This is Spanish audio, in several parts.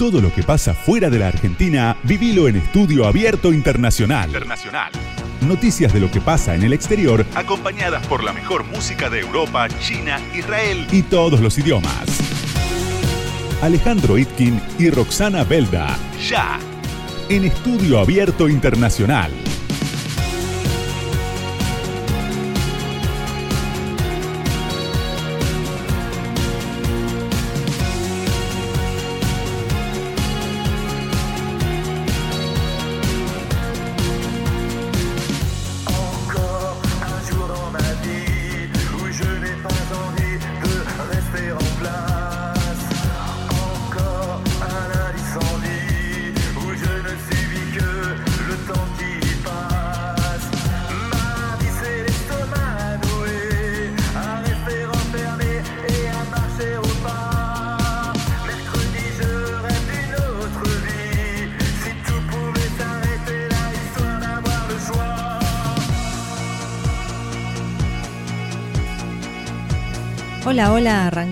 Todo lo que pasa fuera de la Argentina, vivilo en Estudio Abierto Internacional. Internacional. Noticias de lo que pasa en el exterior, acompañadas por la mejor música de Europa, China, Israel y todos los idiomas. Alejandro Itkin y Roxana Belda. Ya. En Estudio Abierto Internacional.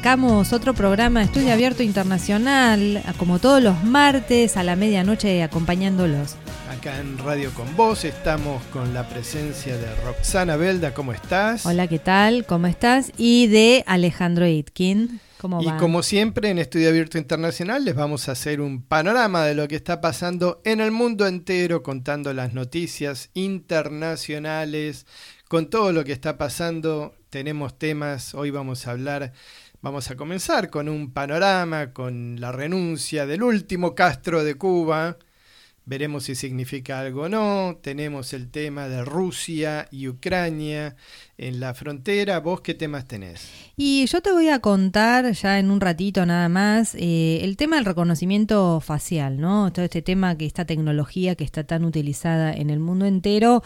Arrancamos otro programa de Estudio Abierto Internacional, como todos los martes a la medianoche acompañándolos. Acá en Radio con Vos estamos con la presencia de Roxana Belda, ¿cómo estás? Hola, ¿qué tal? ¿Cómo estás? Y de Alejandro Itkin. ¿Cómo y como siempre en Estudio Abierto Internacional les vamos a hacer un panorama de lo que está pasando en el mundo entero, contando las noticias internacionales, con todo lo que está pasando tenemos temas, hoy vamos a hablar, vamos a comenzar con un panorama, con la renuncia del último Castro de Cuba, veremos si significa algo o no, tenemos el tema de Rusia y Ucrania en la frontera, ¿vos qué temas tenés? Y yo te voy a contar ya en un ratito nada más eh, el tema del reconocimiento facial, ¿no? Todo este tema que esta tecnología que está tan utilizada en el mundo entero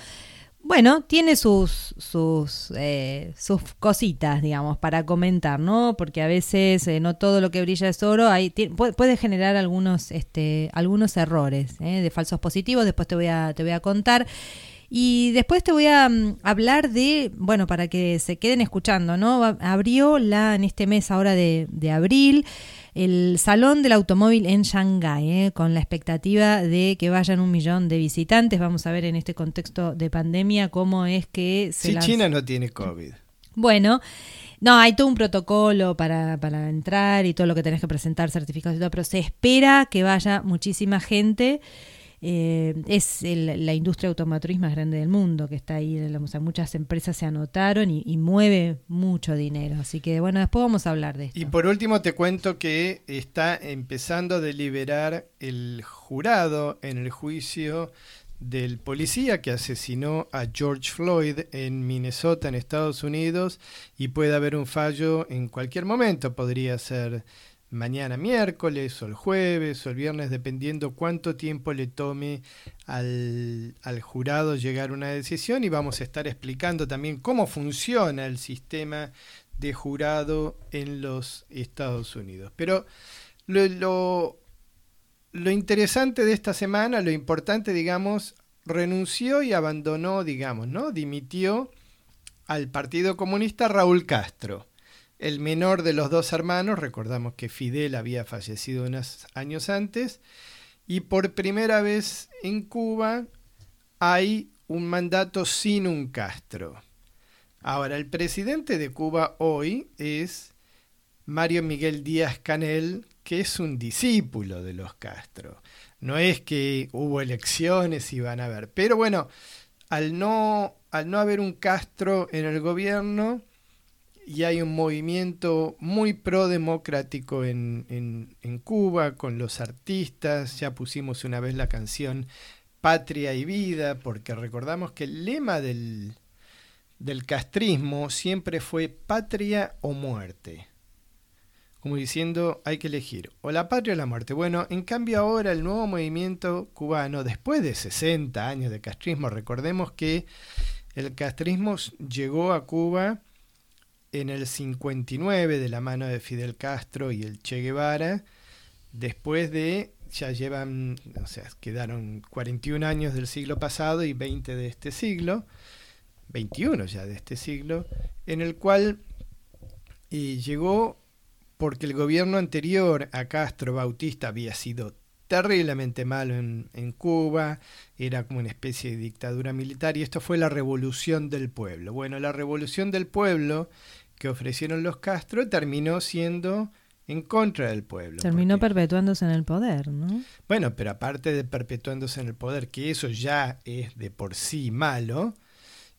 bueno, tiene sus, sus, eh, sus cositas, digamos, para comentar, ¿no? Porque a veces eh, no todo lo que brilla es oro, hay, puede, generar algunos, este, algunos errores ¿eh? de falsos positivos, después te voy a, te voy a contar. Y después te voy a mm, hablar de, bueno, para que se queden escuchando, ¿no? Abrió la, en este mes ahora de, de abril, el Salón del Automóvil en Shanghái, ¿eh? con la expectativa de que vayan un millón de visitantes. Vamos a ver en este contexto de pandemia cómo es que se... Si China no tiene COVID. Bueno. No, hay todo un protocolo para, para entrar y todo lo que tenés que presentar, certificados y todo, pero se espera que vaya muchísima gente. Eh, es la industria automotriz más grande del mundo que está ahí. muchas empresas se anotaron y, mueve mucho dinero. Así que bueno, después vamos a hablar de esto. Y por último te cuento que está empezando a deliberar el jurado en el juicio del policía que asesinó a George Floyd en Minnesota, en Estados Unidos, y puede haber un fallo en cualquier momento. Podría ser mañana miércoles o el jueves o el viernes, dependiendo cuánto tiempo le tome al, jurado llegar a una decisión y vamos a estar explicando también cómo funciona el sistema de jurado en los Estados Unidos. Pero lo, lo interesante de esta semana, lo importante, digamos, renunció y abandonó, digamos, ¿no? Dimitió al Partido Comunista Raúl Castro el menor de los dos hermanos, recordamos que Fidel había fallecido unos años antes, y por primera vez en Cuba hay un mandato sin un Castro. Ahora, el presidente de Cuba hoy es Mario Miguel Díaz Canel, que es un discípulo de los Castro. No es que hubo elecciones y van a haber, pero bueno, al no, al no haber un Castro en el gobierno, y hay un movimiento muy pro-democrático en, en, Cuba con los artistas. Ya pusimos una vez la canción Patria y Vida, porque recordamos que el lema del, del castrismo siempre fue patria o muerte. Como diciendo, hay que elegir o la patria o la muerte. Bueno, en cambio ahora el nuevo movimiento cubano, después de 60 años de castrismo, recordemos que el castrismo llegó a Cuba en el 59 de la mano de Fidel Castro y el Che Guevara, después de, ya llevan, o sea, quedaron 41 años del siglo pasado y 20 de este siglo, 21 ya de este siglo, en el cual llegó porque el gobierno anterior a Castro Bautista había sido terriblemente malo en, en, Cuba, era como una especie de dictadura militar y esto fue la revolución del pueblo. Bueno, la revolución del pueblo que ofrecieron los Castro terminó siendo en contra del pueblo. Terminó perpetuándose en el poder, ¿no? Bueno, pero aparte de perpetuándose en el poder, que eso ya es de por sí malo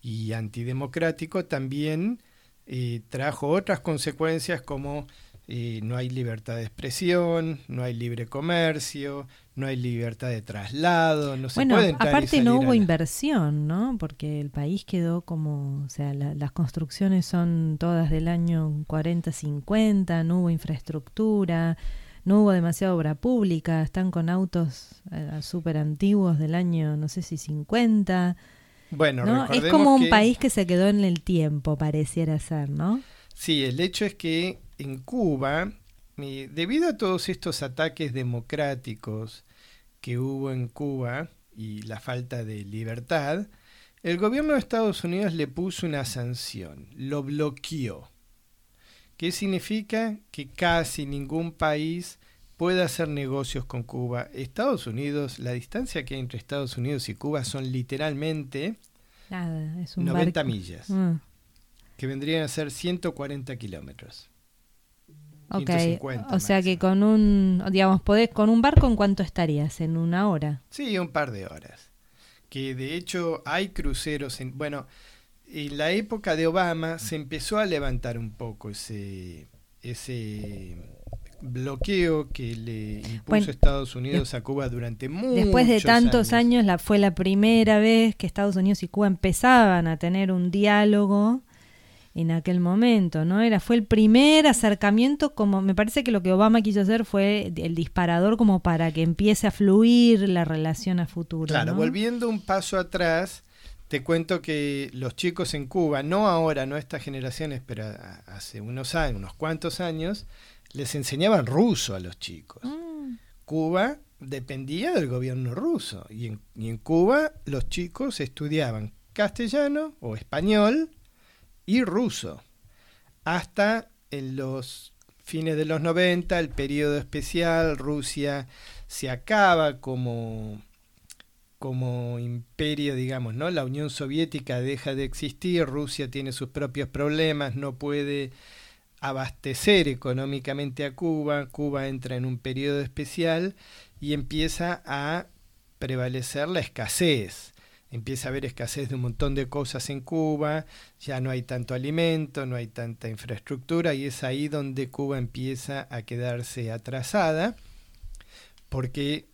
y antidemocrático, también eh, trajo otras consecuencias como eh, no hay libertad de expresión, no hay libre comercio, no hay libertad de traslado, no bueno, se puede entrar aparte y no hubo la- inversión, ¿no? Porque el país quedó como, o sea, la- las construcciones son todas del año 40, 50, no hubo infraestructura, no hubo demasiada obra pública, están con autos eh, súper antiguos del año, no sé si 50, Bueno, ¿no? Es como un que- país que se quedó en el tiempo, pareciera ser, ¿no? Sí, el hecho es que en Cuba, eh, debido a todos estos ataques democráticos que hubo en Cuba y la falta de libertad, el gobierno de Estados Unidos le puso una sanción, lo bloqueó. ¿Qué significa? Que casi ningún país puede hacer negocios con Cuba. Estados Unidos, la distancia que hay entre Estados Unidos y Cuba son literalmente Nada, es un 90 barco. millas, Ah, que vendrían a ser 140 kilómetros. Ok, 150 o sea que con un, digamos, podés, con un barco, ¿en cuánto estarías? ¿En una hora? Sí, un par de horas. Que de hecho hay cruceros en... Bueno, en la época de Obama se empezó a levantar un poco ese, ese bloqueo que le impuso Bueno, Estados Unidos a Cuba durante muchos Después de tantos años, la, fue la primera vez que Estados Unidos y Cuba empezaban a tener un diálogo en aquel momento, ¿no? Era fue el primer acercamiento como me parece que lo que Obama quiso hacer fue el disparador como para que empiece a fluir la relación a futuro. Claro, ¿no? volviendo un paso atrás, te cuento que los chicos en Cuba, no ahora, no estas generaciones, pero hace unos años, unos cuantos años, les enseñaban ruso a los chicos. Mm, Cuba dependía del gobierno ruso y en, y en Cuba los chicos estudiaban castellano o español y ruso hasta en los fines de los 90, el periodo especial, Rusia se acaba como como imperio, digamos, ¿no? La Unión Soviética deja de existir, Rusia tiene sus propios problemas, no puede abastecer económicamente a Cuba, Cuba entra en un periodo especial y empieza a prevalecer la escasez. Empieza a haber escasez de un montón de cosas en Cuba, ya no hay tanto alimento, no hay tanta infraestructura y es ahí donde Cuba empieza a quedarse atrasada porque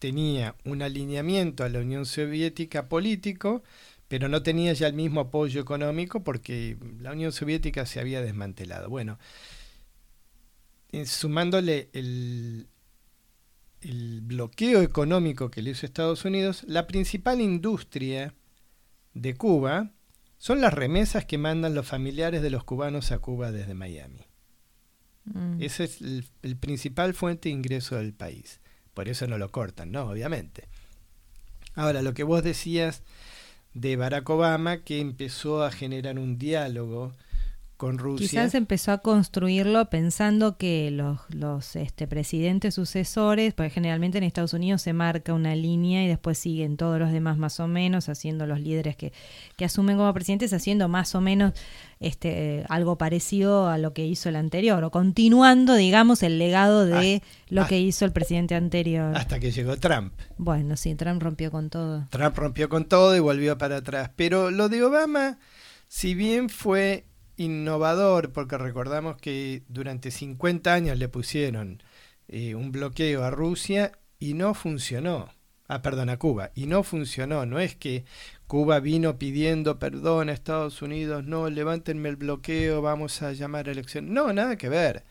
tenía un alineamiento a la Unión Soviética político, pero no tenía ya el mismo apoyo económico porque la Unión Soviética se había desmantelado. Bueno, eh, sumándole el, el bloqueo económico que le hizo Estados Unidos, la principal industria de Cuba son las remesas que mandan los familiares de los cubanos a Cuba desde Miami. mm. Esa es el, el principal fuente de ingreso del país. Por eso no lo cortan, ¿no? Obviamente. Ahora, lo que vos decías de Barack Obama, que empezó a generar un diálogo con Rusia. Quizás empezó a construirlo pensando que los, los este, presidentes sucesores, porque generalmente en Estados Unidos se marca una línea y después siguen todos los demás más o menos, haciendo los líderes que, que asumen como presidentes, haciendo más o menos este, eh, algo parecido a lo que hizo el anterior, o continuando, digamos, el legado de lo hasta- que hizo el presidente anterior. Hasta que llegó Trump. Bueno, sí, Trump rompió con todo. Trump rompió con todo y volvió para atrás. Pero lo de Obama, si bien fue innovador, porque recordamos que durante 50 años le pusieron eh, un bloqueo a Rusia y no funcionó. Ah, perdón, a Cuba. Y no funcionó. No es que Cuba vino pidiendo perdón a Estados Unidos, no, levántenme el bloqueo, vamos a llamar a elección. No, nada que ver.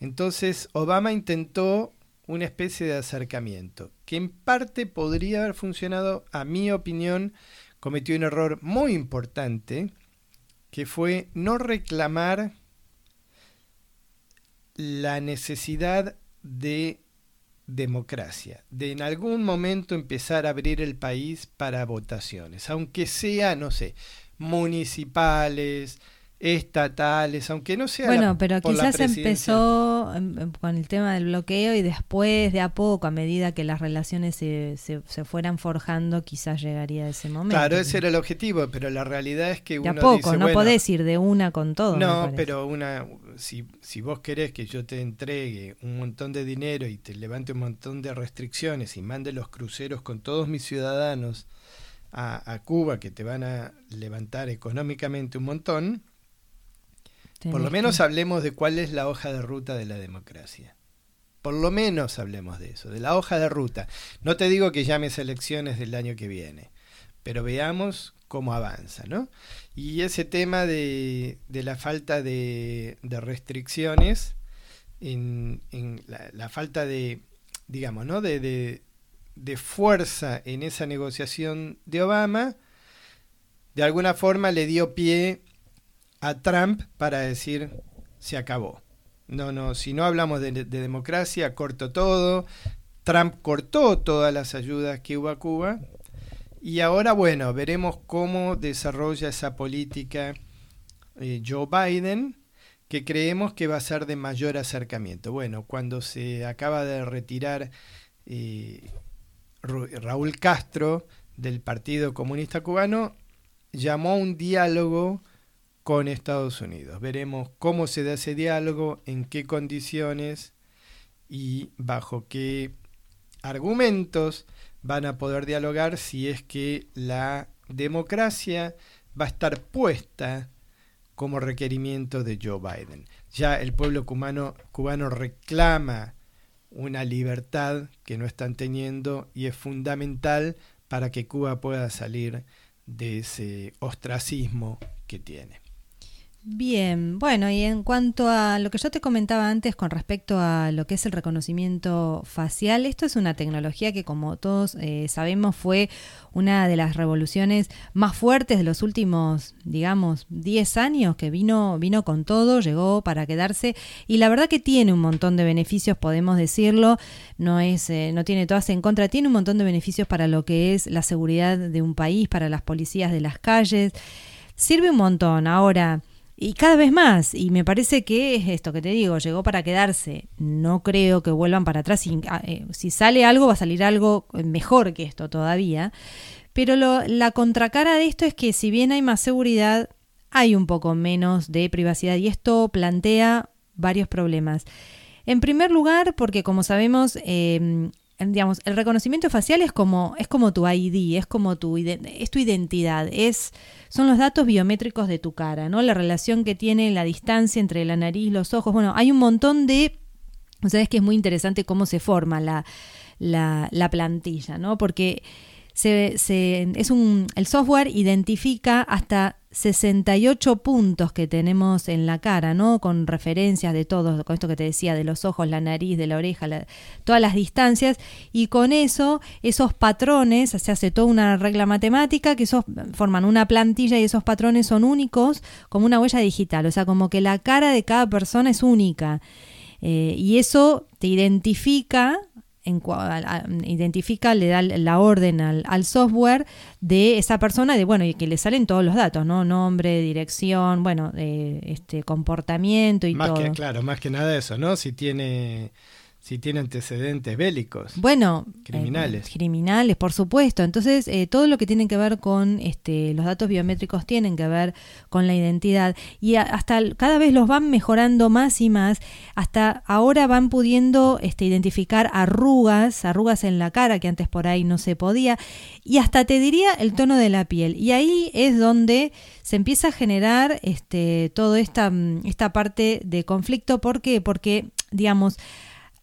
Entonces, Obama intentó una especie de acercamiento, que en parte podría haber funcionado, a mi opinión, cometió un error muy importante, que fue no reclamar la necesidad de democracia, de en algún momento empezar a abrir el país para votaciones, aunque sea, no sé, municipales, estatales, aunque no sea bueno, pero quizás empezó em, em, con el tema del bloqueo y después de a poco, a medida que las relaciones se, se, fueran forjando, quizás llegaría a ese momento. Claro, ese era el objetivo, pero la realidad es que de a poco, no podés ir de una con todo. No, pero una, si, si vos querés que yo te entregue un montón de dinero y te levante un montón de restricciones y mande los cruceros con todos mis ciudadanos a, a Cuba que te van a levantar económicamente un montón, por lo menos hablemos de cuál es la hoja de ruta de la democracia. Por lo menos hablemos de eso, de la hoja de ruta. No te digo que llames elecciones del año que viene, pero veamos cómo avanza, ¿no? Y ese tema de, la falta de, restricciones, en, la, falta de, digamos, ¿no? De, de fuerza en esa negociación de Obama, de alguna forma le dio pie a Trump para decir se acabó. No, no, si no hablamos de, democracia, corto todo. Trump cortó todas las ayudas que hubo a Cuba. Y ahora, bueno, veremos cómo desarrolla esa política eh, Joe Biden, que creemos que va a ser de mayor acercamiento. Bueno, cuando se acaba de retirar eh, Raúl Castro del Partido Comunista Cubano, llamó un diálogo con Estados Unidos. Veremos cómo se da ese diálogo, en qué condiciones y bajo qué argumentos van a poder dialogar si es que la democracia va a estar puesta como requerimiento de Joe Biden. Ya el pueblo cubano, cubano reclama una libertad que no están teniendo y es fundamental para que Cuba pueda salir de ese ostracismo que tiene. Bien, bueno, y en cuanto a lo que yo te comentaba antes con respecto a lo que es el reconocimiento facial, esto es una tecnología que como todos eh, sabemos fue una de las revoluciones más fuertes de los últimos, digamos, 10 años, que vino, vino con todo, llegó para quedarse y la verdad que tiene un montón de beneficios, podemos decirlo, no, es, eh, no tiene todas en contra, tiene un montón de beneficios para lo que es la seguridad de un país, para las policías de las calles, sirve un montón. Ahora, y cada vez más, y me parece que es esto que te digo, llegó para quedarse. No creo que vuelvan para atrás. Si, ah, eh, sale algo, va a salir algo mejor que esto todavía. Pero lo, la contracara de esto es que si bien hay más seguridad, hay un poco menos de privacidad y esto plantea varios problemas. En primer lugar, porque como sabemos, eh, digamos, el reconocimiento facial es como, es como tu ID, es como tu, es tu identidad, es, son los datos biométricos de tu cara, ¿no? La relación que tiene la distancia entre la nariz, los ojos. Bueno, hay un montón de. Sabes que es muy interesante cómo se forma la, la plantilla, ¿no? Porque se, se, es un, el software identifica hasta 68 puntos que tenemos en la cara, ¿no? Con referencias de todo, con esto que te decía, de los ojos, la nariz, de la oreja, todas las distancias, y con eso, esos patrones, se hace toda una regla matemática que esos forman una plantilla y esos patrones son únicos como una huella digital, o sea, como que la cara de cada persona es única. Eh, y eso te identifica identifica, le da la orden al, software de esa persona, de bueno, y que le salen todos los datos, ¿no? Nombre, dirección, bueno, este comportamiento y más todo. Que, claro, más que nada eso, ¿no? Si tiene si tiene antecedentes bélicos. Bueno, criminales. Eh, criminales, por supuesto. Entonces, eh, todo lo que tiene que ver con este, los datos biométricos tienen que ver con la identidad. Y hasta cada vez los van mejorando más y más. Hasta ahora van pudiendo este, identificar arrugas, arrugas en la cara que antes por ahí no se podía. Y hasta te diría el tono de la piel. Y ahí es donde se empieza a generar este, toda esta, esta parte de conflicto. ¿Por qué? Porque, digamos,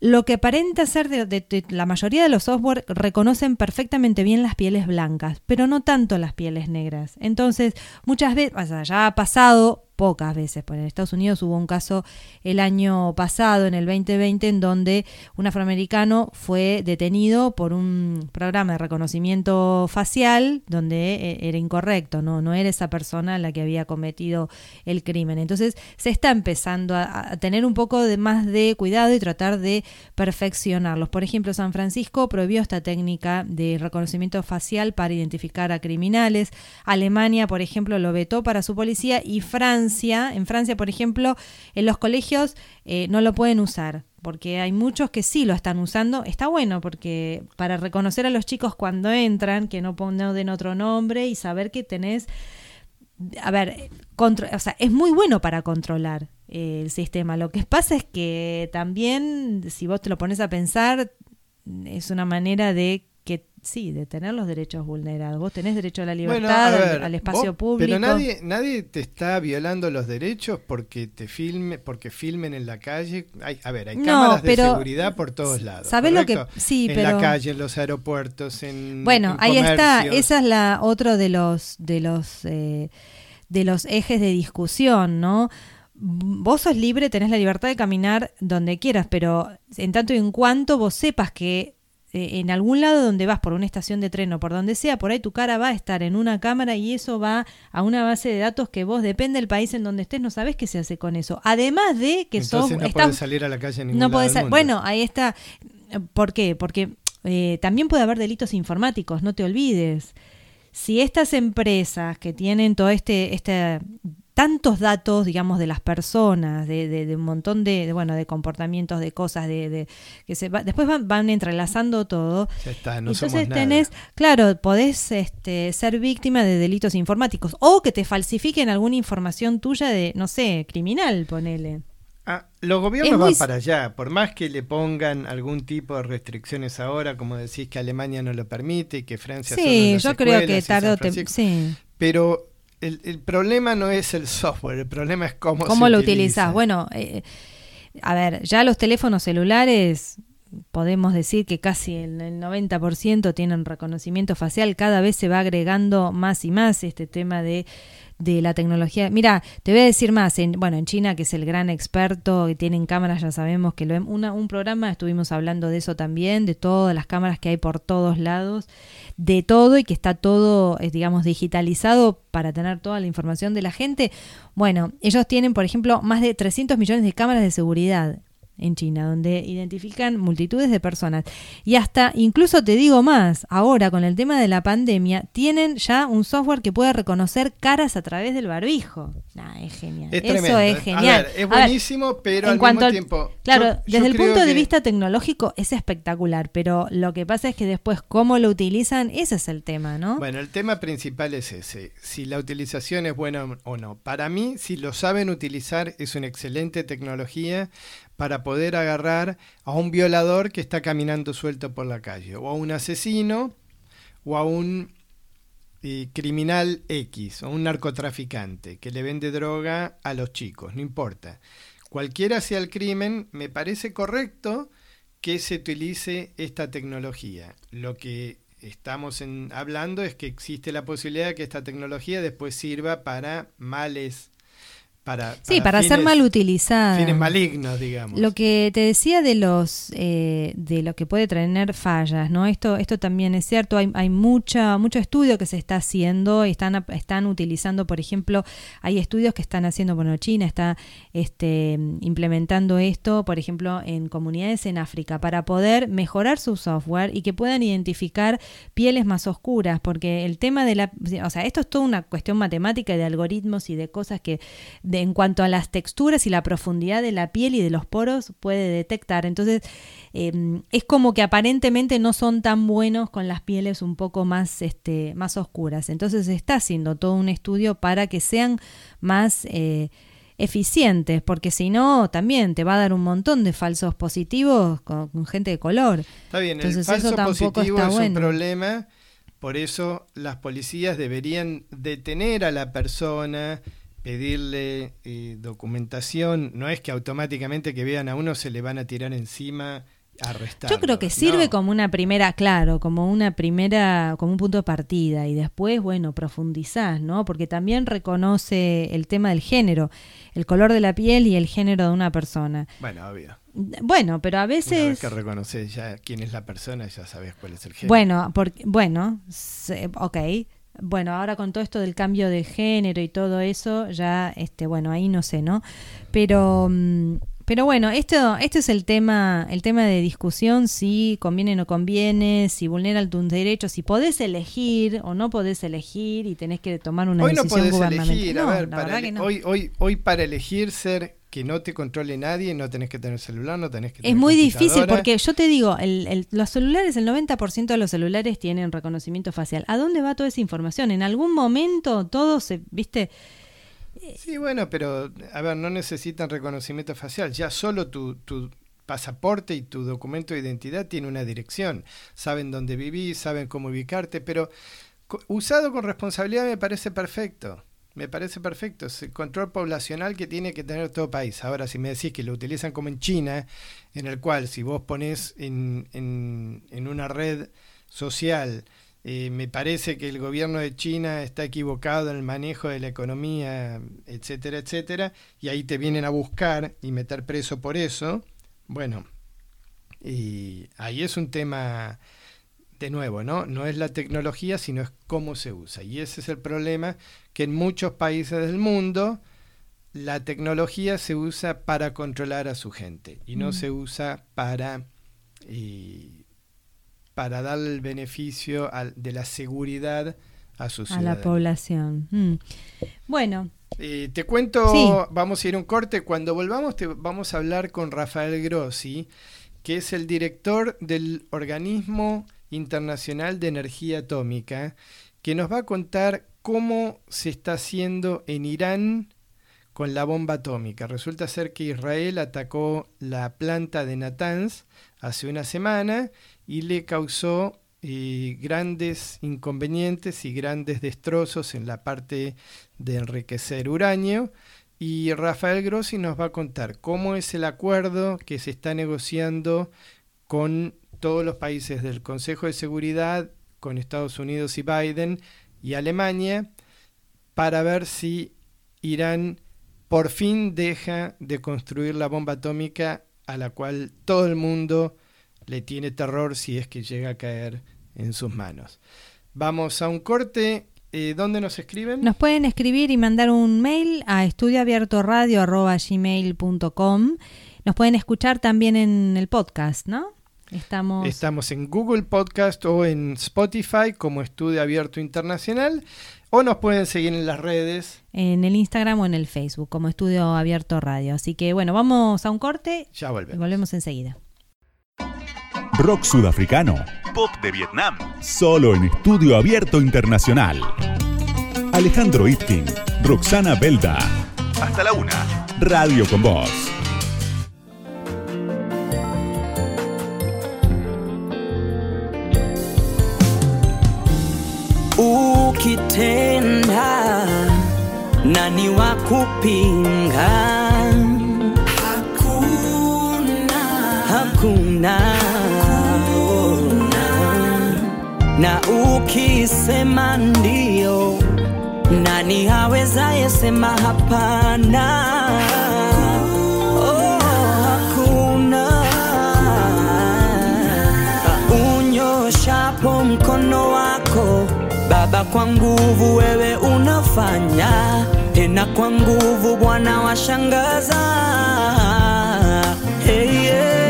lo que aparenta ser de, la mayoría de los software reconocen perfectamente bien las pieles blancas, pero no tanto las pieles negras. Entonces, muchas veces, o sea, ya ha pasado pocas veces. Pues en Estados Unidos hubo un caso el año pasado, en el 2020, en donde un afroamericano fue detenido por un programa de reconocimiento facial donde eh, era incorrecto, no, no era esa persona la que había cometido el crimen. Entonces se está empezando a, tener un poco de más de cuidado y tratar de perfeccionarlos. Por ejemplo, San Francisco prohibió esta técnica de reconocimiento facial para identificar a criminales. Alemania, por ejemplo, lo vetó para su policía y Francia En Francia, por ejemplo, en los colegios eh, no lo pueden usar porque hay muchos que sí lo están usando. Está bueno porque para reconocer a los chicos cuando entran, que no ponen otro nombre y saber que tenés, a ver, es muy bueno para controlar eh, el sistema. Lo que pasa es que también, si vos te lo pones a pensar, es una manera de sí, de tener los derechos vulnerados. Vos tenés derecho a la libertad, al, espacio público. Pero nadie, nadie te está violando los derechos porque te filme, porque filmen en la calle. Hay, a ver, hay cámaras de seguridad por todos lados. ¿Sabés lo que sí, en la calle, en los aeropuertos, en Bueno, ahí está, esa es la otro de los de los eh, de los ejes de discusión, ¿no? Vos sos libre, tenés la libertad de caminar donde quieras, pero en tanto y en cuanto vos sepas que eh, en algún lado donde vas por una estación de tren o por donde sea, por ahí tu cara va a estar en una cámara y eso va a una base de datos que vos, depende del país en donde estés, no sabes qué se hace con eso. Además de que Entonces no puedes salir a la calle en ningún no lado Bueno, ahí está. ¿Por qué? Porque eh, también puede haber delitos informáticos, no te olvides. Si estas empresas que tienen todo este, este tantos datos, digamos, de las personas, de, de, un montón de, bueno, de comportamientos, de cosas, de, que se después van, entrelazando todo. Ya está, no Entonces tenés, claro, podés este, ser víctima de delitos informáticos o que te falsifiquen alguna información tuya de, no sé, criminal, ponele. Ah, los gobiernos van para allá, por más que le pongan algún tipo de restricciones ahora, como decís que Alemania no lo permite y que Francia sí, yo creo que tarde o sí. Pero el, problema no es el software, el problema es cómo, ¿Cómo lo utilizas. Bueno, eh, a ver, ya los teléfonos celulares podemos decir que casi el, el 90% tienen reconocimiento facial, cada vez se va agregando más y más este tema de de la tecnología. Mira, te voy a decir más. En, bueno, en China, que es el gran experto, que tienen cámaras, ya sabemos que lo una, un programa estuvimos hablando de eso también, de todas las cámaras que hay por todos lados, de todo y que está todo, eh, digamos, digitalizado para tener toda la información de la gente. Bueno, ellos tienen, por ejemplo, más de 300 millones de cámaras de seguridad en China, donde identifican multitudes de personas. Y hasta, incluso te digo más, ahora con el tema de la pandemia, tienen ya un software que puede reconocer caras a través del barbijo. es genial. Eso es genial. es buenísimo, pero al mismo tiempo. Claro, desde el punto de vista tecnológico es espectacular, pero lo que pasa es que después cómo lo utilizan, ese es el tema, ¿no? Bueno, el tema principal es ese, si la utilización es buena o no. Para mí, si lo saben utilizar, es una excelente tecnología para poder agarrar a un violador que está caminando suelto por la calle, o a un asesino, o a un eh, criminal X, o un narcotraficante que le vende droga a los chicos, no importa. Cualquiera sea el crimen, me parece correcto que se utilice esta tecnología. Lo que estamos hablando es que existe la posibilidad de que esta tecnología después sirva para males para, sí, para, ser mal utilizada. Fines malignos, digamos. Lo que te decía de los eh, de lo que puede tener fallas, ¿no? Esto esto también es cierto. Hay, hay mucha mucho estudio que se está haciendo. Están están utilizando, por ejemplo, hay estudios que están haciendo, bueno, China está este implementando esto, por ejemplo, en comunidades en África para poder mejorar su software y que puedan identificar pieles más oscuras, porque el tema de la, o sea, esto es toda una cuestión matemática de algoritmos y de cosas que en cuanto a las texturas y la profundidad de la piel y de los poros puede detectar. Entonces, em, es como que aparentemente no son tan buenos con las pieles un poco más, este, más oscuras. Entonces, se está haciendo todo un estudio para que sean más... Eh, eficientes, porque si no, también te va a dar un montón de falsos positivos con, gente de color. Está bien, Entonces, el falso positivo es un problema, por eso las policías deberían detener a la persona, pedirle eh, documentación, no es que automáticamente que vean a uno se le van a tirar encima arrestar. Yo creo que sirve como una primera, claro, como una primera, como un punto de partida y después, bueno, profundizás, ¿no? Porque también reconoce el tema del género, el color de la piel y el género de una persona. Bueno, obvio. Bueno, pero a veces... Una vez que reconoces ya quién es la persona, ya sabes cuál es el género. Bueno, porque, bueno, ok, bueno, ahora con todo esto del cambio de género y todo eso, ya, este, bueno, ahí no sé, ¿no? Pero, mm, Pero bueno, esto, esto es el tema, el tema de discusión, si conviene o no conviene, si vulnera tus derechos, si podés elegir o no podés elegir y tenés que tomar una hoy decisión no gubernamental. Elegir, a ver, para hoy, hoy, hoy para elegir ser que no te controle nadie, no tenés que tener celular, no tenés que tener Es muy difícil porque yo te digo, el, los celulares, el 90% de los celulares tienen reconocimiento facial. ¿A dónde va toda esa información? En algún momento todo se, viste... Sí, bueno, pero a ver, no necesitan reconocimiento facial, ya solo tu, tu pasaporte y tu documento de identidad tiene una dirección, saben dónde vivís, saben cómo ubicarte, pero usado con responsabilidad me parece perfecto. Me parece perfecto. Es el control poblacional que tiene que tener todo país. Ahora, si me decís que lo utilizan como en China, en el cual si vos pones en, en, una red social, eh, me parece que el gobierno de China está equivocado en el manejo de la economía, etcétera, etcétera, y ahí te vienen a buscar y meter preso por eso, bueno, y ahí es un tema de nuevo, ¿no? No es la tecnología, sino es cómo se usa. Y ese es el problema, que en muchos países del mundo la tecnología se usa para controlar a su gente y no mm. se usa para, para dar el beneficio de la seguridad a su A la población. Mm. Bueno. Eh, te cuento, vamos a ir a un corte. Cuando volvamos, te, vamos a hablar con Rafael Grossi, que es el director del organismo Internacional de Energía Atómica, que nos va a contar cómo se está haciendo en Irán con la bomba atómica. Resulta ser que Israel atacó la planta de Natanz hace una semana y le causó eh, grandes inconvenientes y grandes destrozos en la parte de enriquecer uranio. Y Rafael Grossi nos va a contar cómo es el acuerdo que se está negociando con todos los países del Consejo de Seguridad, con Estados Unidos y Biden y Alemania, para ver si Irán por fin deja de construir la bomba atómica a la cual todo el mundo le tiene terror si es que llega a caer en sus manos. Vamos a un corte. Eh, ¿Dónde nos escriben? Nos pueden escribir y mandar un mail a estudioabiertoradio.gmail.com. Nos pueden escuchar también en el podcast, ¿no? Estamos... Estamos en Google Podcast o en Spotify como Estudio Abierto Internacional o nos pueden seguir en las redes. En el Instagram o en el Facebook como Estudio Abierto Radio. Así que bueno, vamos a un corte. Ya volvemos. Y volvemos enseguida. Rock sudafricano. Pop de Vietnam. Solo en Estudio Abierto Internacional. Alejandro Itkin. Roxana Belda. Hasta la una. Radio con Voz. Ukitenda nani wa kupinga? Hakuna, hakuna, hakuna. Na ukisema ndio, nani awezaye sema hapana? Baba, kwa nguvu wewe unafanya tena, kwa nguvu Bwana washangaza. Hey, yeah.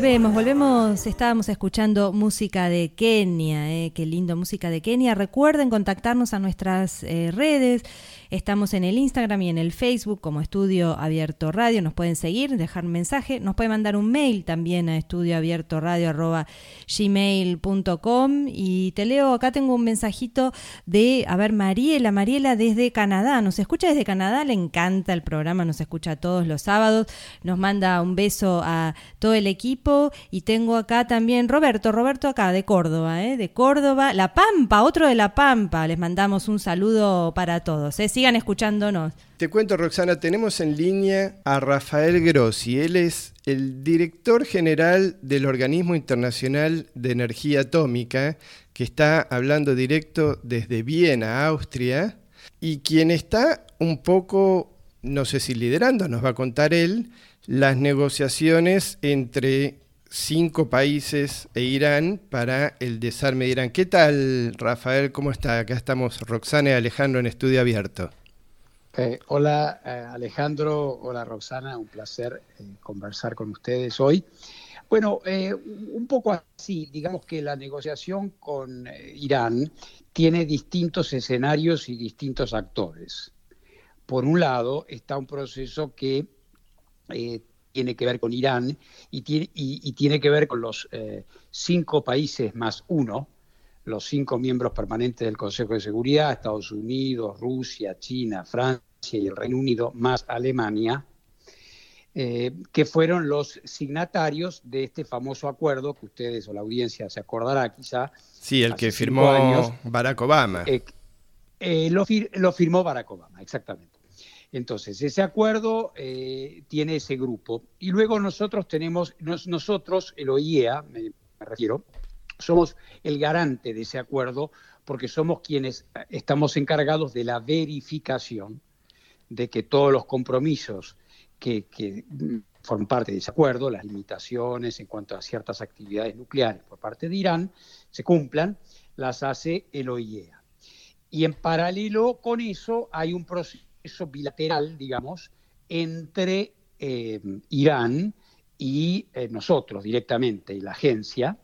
Volvemos, volvemos. Estábamos escuchando música de Kenia, eh, qué lindo música de Kenia. Recuerden contactarnos a nuestras eh, redes. Estamos en el Instagram y en el Facebook como Estudio Abierto Radio. Nos pueden seguir, dejar un mensaje. Nos pueden mandar un mail también a estudioabiertoradio.gmail.com Y te leo, acá tengo un mensajito de, a ver, Mariela. Mariela desde Canadá. Nos escucha desde Canadá, le encanta el programa, nos escucha todos los sábados. Nos manda un beso a todo el equipo. Y tengo acá también Roberto, Roberto acá de Córdoba, ¿eh? de Córdoba. La Pampa, otro de La Pampa. Les mandamos un saludo para todos. ¿eh? Sigan escuchándonos. Te cuento, Roxana, tenemos en línea a Rafael Grossi. Él es el director general del Organismo Internacional de Energía Atómica, que está hablando directo desde Viena, Austria, y quien está un poco, no sé si liderando, nos va a contar él, las negociaciones entre cinco países e Irán para el desarme de Irán. ¿Qué tal, Rafael? ¿Cómo está? Acá estamos Roxana y Alejandro en estudio abierto. Eh, hola eh, Alejandro, hola Roxana, un placer eh, conversar con ustedes hoy. Bueno, un poco así, digamos que la negociación con Irán tiene distintos escenarios y distintos actores. Por un lado está un proceso que tiene que ver con Irán y tiene, y tiene que ver con los cinco países más uno, los cinco miembros permanentes del Consejo de Seguridad, Estados Unidos, Rusia, China, Francia y el Reino Unido, más Alemania, eh, que fueron los signatarios de este famoso acuerdo que ustedes o la audiencia se acordará quizá. Sí, el que firmó Barack Obama. Eh, eh, lo, firmó Barack Obama, exactamente. Entonces, ese acuerdo tiene ese grupo. Y luego nosotros tenemos, nosotros, el OIEA, me refiero, somos el garante de ese acuerdo porque somos quienes eh, estamos encargados de la verificación de que todos los compromisos que, mm, forman parte de ese acuerdo, las limitaciones en cuanto a ciertas actividades nucleares por parte de Irán, se cumplan, las hace el OIEA. Y en paralelo con eso hay un proceso bilateral, digamos, entre eh, Irán y eh, nosotros directamente, y la agencia,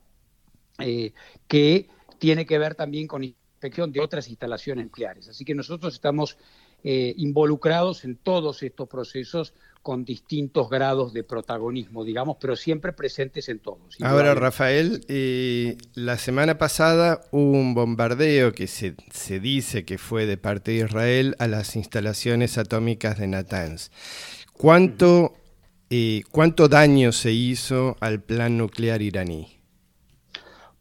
eh, que tiene que ver también con inspección de otras instalaciones nucleares. Así que nosotros estamos involucrados en todos estos procesos con distintos grados de protagonismo, digamos, pero siempre presentes en todos. Ahora, Rafael, eh, la semana pasada hubo un bombardeo que se, se, dice que fue de parte de Israel a las instalaciones atómicas de Natanz. ¿Cuánto, ¿Cuánto daño se hizo al plan nuclear iraní?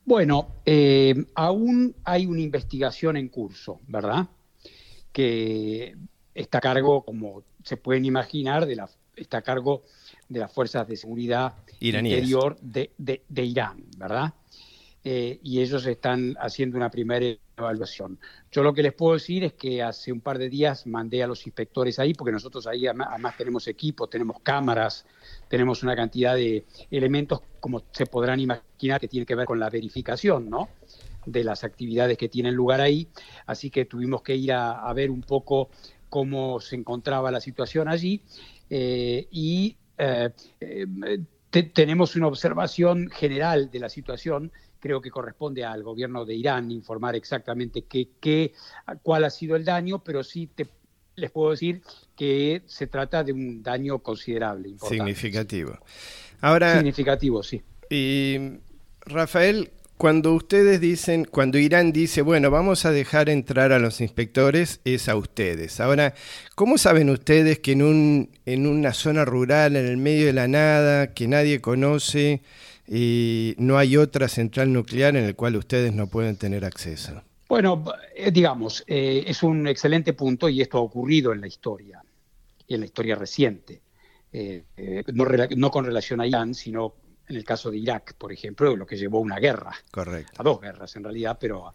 Bueno, eh, aún hay una investigación en curso, ¿verdad? Que está a cargo, como se pueden imaginar, de la, está a cargo de las fuerzas de seguridad interior de, Irán, ¿verdad? Eh, y ellos están haciendo una primera evaluación. Yo lo que les puedo decir es que hace un par de días mandé a los inspectores ahí, porque nosotros ahí además tenemos equipo, tenemos cámaras, tenemos una cantidad de elementos, como se podrán imaginar, que tiene que ver con la verificación, ¿no? de las actividades que tienen lugar ahí, así que tuvimos que ir a, ver un poco cómo se encontraba la situación allí eh, y eh, eh, tenemos una observación general de la situación creo que corresponde al gobierno de Irán informar exactamente qué, qué, cuál ha sido el daño, pero sí te, les puedo decir que se trata de un daño considerable. Significativo. Ahora, Significativo, sí. Y Rafael, cuando ustedes dicen, cuando Irán dice, bueno, vamos a dejar entrar a los inspectores, es a ustedes. Ahora, ¿cómo saben ustedes que en, un, en una zona rural, en el medio de la nada, que nadie conoce, y no hay otra central nuclear en la cual ustedes no pueden tener acceso. Bueno, eh, digamos, eh, es un excelente punto y esto ha ocurrido en la historia, en la historia reciente. Eh, no, con relación a Irán, sino en el caso de Irak, por ejemplo, lo que llevó a una guerra. Correcto. A dos guerras en realidad, pero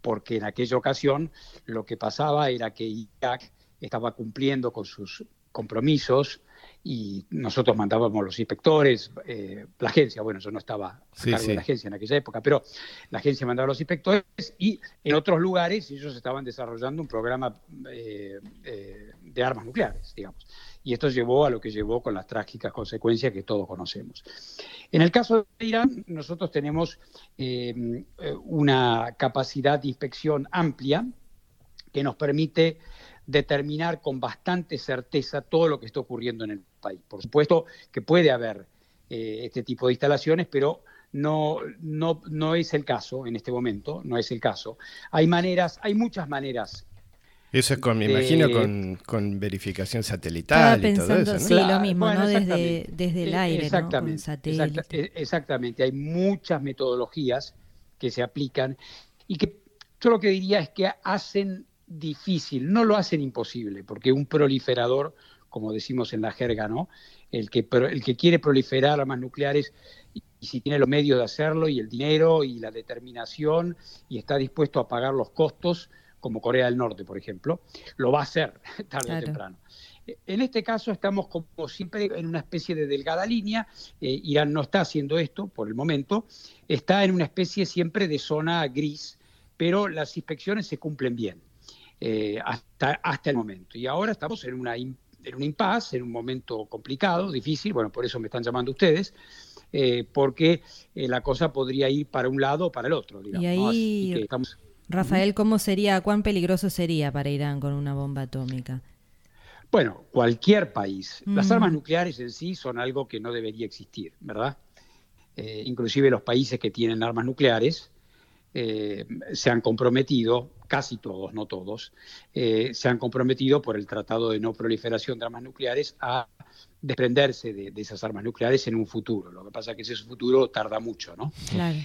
porque en aquella ocasión lo que pasaba era que Irak estaba cumpliendo con sus compromisos y nosotros mandábamos los inspectores, eh, la agencia, bueno, yo no estaba a cargo de la agencia en aquella época, pero la agencia mandaba a los inspectores y en otros lugares ellos estaban desarrollando un programa eh, eh, de armas nucleares, digamos. Y esto llevó a lo que llevó con las trágicas consecuencias que todos conocemos. En el caso de Irán, nosotros tenemos una capacidad de inspección amplia que nos permite determinar con bastante certeza todo lo que está ocurriendo en el país. Por supuesto que puede haber eh, este tipo de instalaciones, pero no, no, no es el caso en este momento, no es el caso. Hay maneras, hay muchas maneras eso es con, me imagino, con, verificación satelital y todo eso, ¿no? Sí, lo mismo, ¿no? Desde, desde el aire, exactamente, ¿no? E, exactamente, hay muchas metodologías que se aplican y que yo lo que diría es que hacen difícil, no lo hacen imposible, porque un proliferador, como decimos en la jerga, ¿no? El que, el que quiere proliferar armas nucleares y, si tiene los medios de hacerlo y el dinero y la determinación y está dispuesto a pagar los costos, como Corea del Norte, por ejemplo, lo va a hacer tarde o temprano. En este caso estamos como siempre en una especie de delgada línea. Eh, Irán no está haciendo esto por el momento. Está en una especie siempre de zona gris, pero las inspecciones se cumplen bien eh, hasta, hasta el momento. Y ahora estamos en una en un impasse, en un momento complicado, difícil, bueno, por eso me están llamando ustedes, eh, porque la cosa podría ir para un lado o para el otro. Digamos, y ahí, Rafael, ¿cómo sería, cuán peligroso sería para Irán con una bomba atómica? Bueno, cualquier país. Las armas nucleares en sí son algo que no debería existir, ¿verdad? Eh, inclusive los países que tienen armas nucleares eh, se han comprometido, casi todos, no todos, eh, se han comprometido por el Tratado de No Proliferación de Armas Nucleares a desprenderse de, esas armas nucleares en un futuro. Lo que pasa es que ese futuro tarda mucho, ¿no? Claro.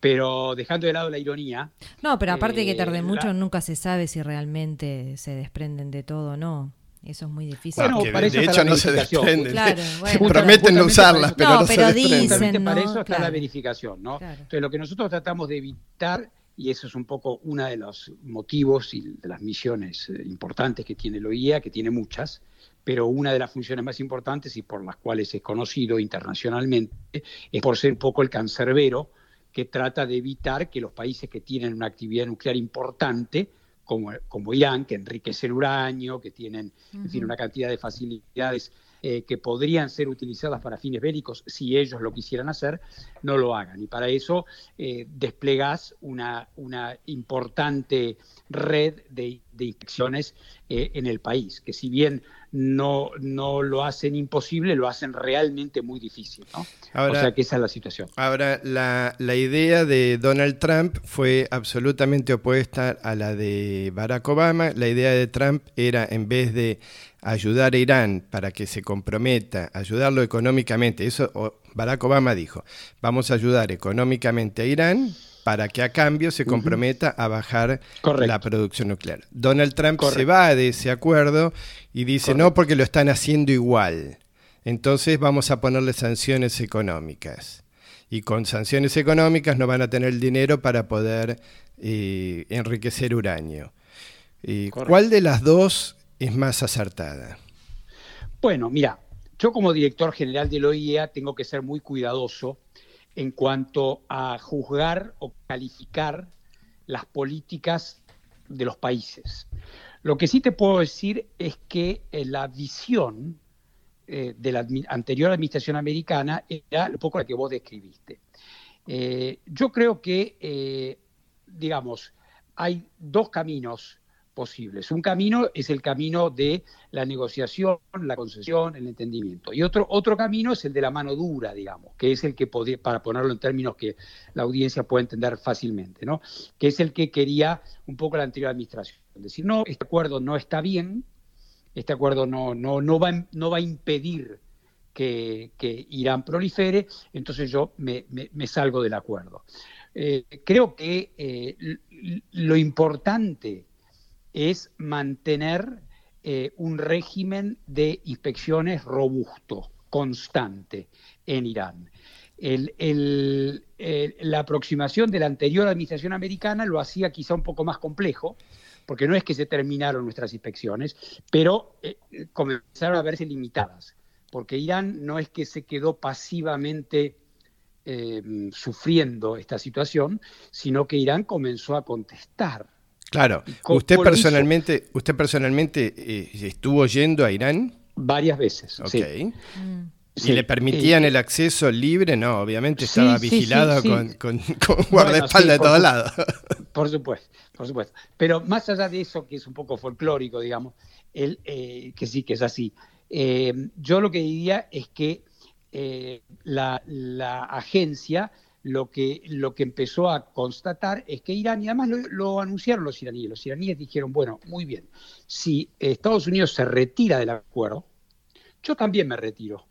pero dejando de lado la ironía. No, pero aparte de que tarde mucho, nunca se sabe si realmente se desprenden de todo o no. Eso es muy difícil. de hecho no se desprenden. Prometen no usarlas, pero no, pero se dicen, Para eso está la verificación, ¿no? Entonces lo que nosotros tratamos de evitar, y eso es un poco uno de los motivos y de las misiones eh, importantes que tiene el OIA, que tiene muchas, pero una de las funciones más importantes y por las cuales es conocido internacionalmente es por ser un poco el cancerbero que trata de evitar que los países que tienen una actividad nuclear importante como, Irán, que enriquecen uranio, que tienen en fin, una cantidad de facilidades eh, que podrían ser utilizadas para fines bélicos si ellos lo quisieran hacer, no lo hagan. Y para eso eh, desplegás una, una importante red de, inspecciones eh, en el país, que si bien no, no lo hacen imposible, lo hacen realmente muy difícil. ¿no? o sea que esa es la situación. Ahora, la, la, idea de Donald Trump fue absolutamente opuesta a la de Barack Obama. La idea de Trump era, en vez de ayudar a Irán para que se comprometa, ayudarlo económicamente, eso Barack Obama dijo, vamos a ayudar económicamente a Irán para que a cambio se comprometa a bajar la producción nuclear. Donald Trump se va de ese acuerdo y dice, no, porque lo están haciendo igual. Entonces vamos a ponerle sanciones económicas. Y con sanciones económicas no van a tener el dinero para poder eh, enriquecer uranio. y ¿Cuál de las dos es más acertada? Bueno, mira, yo como director general de la OIEA tengo que ser muy cuidadoso en cuanto a juzgar o calificar las políticas de los países. Lo que sí te puedo decir es que eh, la visión eh, de la anterior administración americana era un poco la que vos describiste. Eh, yo creo que, digamos, hay dos caminos posibles. Un camino es el camino de la negociación, la concesión, el entendimiento. Y otro, otro camino es el de la mano dura, digamos, que es el que, podía, para ponerlo en términos que la audiencia pueda entender fácilmente, ¿no? que es el que quería un poco la anterior administración. Decir, no, este acuerdo no está bien, este acuerdo no, no, no, va, no va a impedir que, Irán prolifere, entonces yo me, salgo del acuerdo. Eh, creo que eh, lo importante es mantener eh, un régimen de inspecciones robusto, constante en Irán. la aproximación de la anterior administración americana lo hacía quizá un poco más complejo, porque no es que se terminaron nuestras inspecciones, pero eh, comenzaron a verse limitadas, porque Irán no es que se quedó pasivamente eh, sufriendo esta situación, sino que Irán comenzó a contestar Claro. ¿Usted personalmente, usted personalmente eh, estuvo yendo a Irán? Varias veces. Ok. ¿Y le permitían eh, el acceso libre? No, obviamente estaba vigilado con, con, guardaespaldas de todos lados. Por supuesto, por supuesto. Pero más allá de eso, que es un poco folclórico, digamos, el, eh, que sí que es así, yo lo que diría es que la, la agencia lo que, lo que empezó a constatar es que Irán, y además lo, anunciaron los iraníes, los iraníes dijeron, bueno, muy bien, si Estados Unidos se retira del acuerdo, yo también me retiro.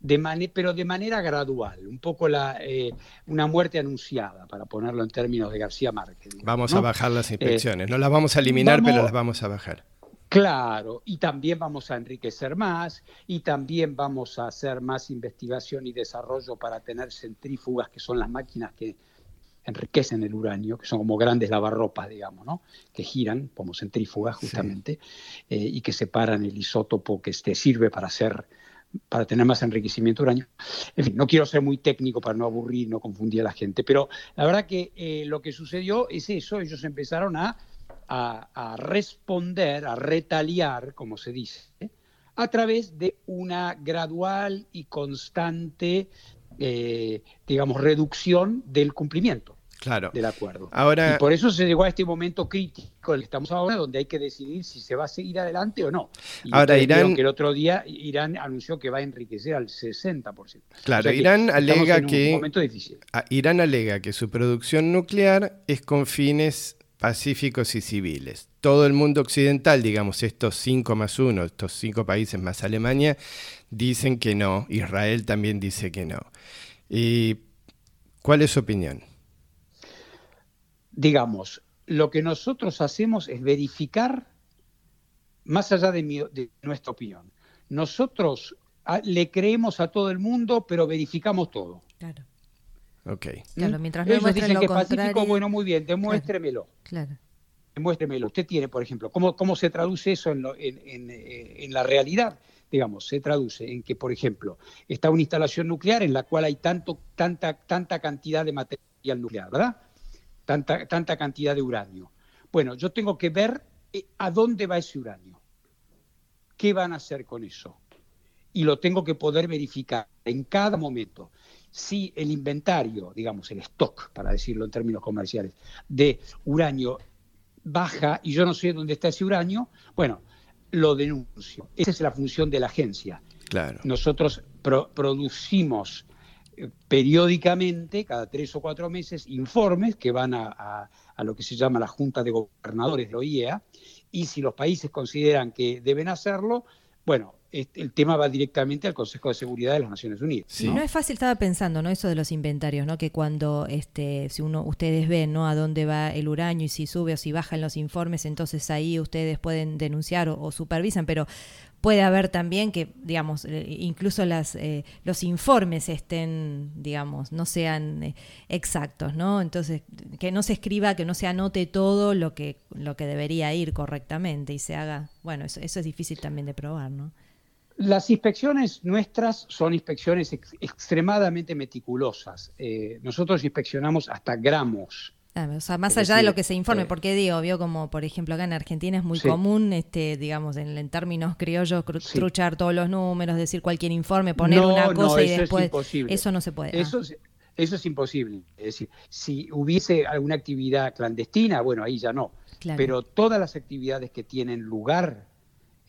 de pero de manera gradual, un poco la, eh, una muerte anunciada, para ponerlo en términos de García Márquez. vamos a bajar las inspecciones, no las vamos a eliminar, pero las vamos a bajar. Claro, y también vamos a enriquecer más, y también vamos a hacer más investigación y desarrollo para tener centrífugas, que son las máquinas que enriquecen el uranio, que son como grandes lavarropas, digamos, ¿no? que giran como centrífugas justamente, eh, y que separan el isótopo que este, sirve para hacer para tener más enriquecimiento uranio. En fin, no quiero ser muy técnico para no aburrir, no confundir a la gente, pero la verdad que eh, lo que sucedió es eso, ellos empezaron a, a, responder, a retaliar, como se dice, a través de una gradual y constante, eh, digamos, reducción del cumplimiento claro. del acuerdo. Ahora, y por eso se llegó a este momento crítico en el que estamos ahora, donde hay que decidir si se va a seguir adelante o no. Y ahora Irán... que el otro día Irán anunció que va a enriquecer al 60%. Claro, Irán alega que... Irán alega que su producción nuclear es con fines pacíficos y civiles. Todo el mundo occidental, digamos, estos cinco más uno, estos cinco países más Alemania, dicen que no. Israel también dice que no. ¿Y cuál es su opinión? digamos, lo que nosotros hacemos es verificar, más allá de, nuestra opinión, nosotros ah, le creemos a todo el mundo, pero verificamos todo. Claro. Ok. Claro, ¿Mm? mientras no Ellos dicen que es pacífico, bueno, muy bien, demuéstremelo. Claro. Demuéstremelo. Usted tiene, por ejemplo, ¿cómo, cómo se traduce eso en, eh, en, la realidad? digamos, se traduce en que, por ejemplo, está una instalación nuclear en la cual hay tanto, tanta, tanta cantidad de material nuclear, ¿verdad? tanta, cantidad de uranio. Bueno, yo tengo que ver eh, a dónde va ese uranio. ¿Qué van a hacer con eso? Y lo tengo que poder verificar en cada momento. Si el inventario, digamos, el stock, para decirlo en términos comerciales, de uranio baja y yo no sé dónde está ese uranio, bueno, lo denuncio. Esa es la función de la agencia. Claro. Nosotros producimos periódicamente, cada tres o cuatro meses, informes que van a, lo que se llama la Junta de Gobernadores de OIEA, y si los países consideran que deben hacerlo, bueno, el tema va directamente al Consejo de Seguridad de las Naciones Unidas. ¿no? es fácil, estaba pensando, ¿no? Eso de los inventarios, ¿no? Que cuando este, si uno, ustedes ven, ¿no? A dónde va el uranio y si sube o si baja en los informes, entonces ahí ustedes pueden denunciar o supervisan, pero puede haber también que, digamos, eh, incluso las, eh, los informes estén, digamos, no sean eh, exactos, ¿no? Entonces, que no se escriba, que no se anote todo lo que, lo que debería ir correctamente y se haga, bueno, eso, eso es difícil también de probar, ¿no? Las inspecciones nuestras son inspecciones extremadamente meticulosas. nosotros inspeccionamos hasta gramos Ah, o sea, más allá de lo que se informe, eh, porque digo, vio como por ejemplo acá en Argentina es muy común, este, digamos, en, términos criollos, truchar todos los números, decir cualquier informe, poner una cosa y después. eso no se puede. Ah. Eso, es, eso es imposible. Es decir, si hubiese alguna actividad clandestina, bueno, ahí ya no. Pero todas las actividades que tienen lugar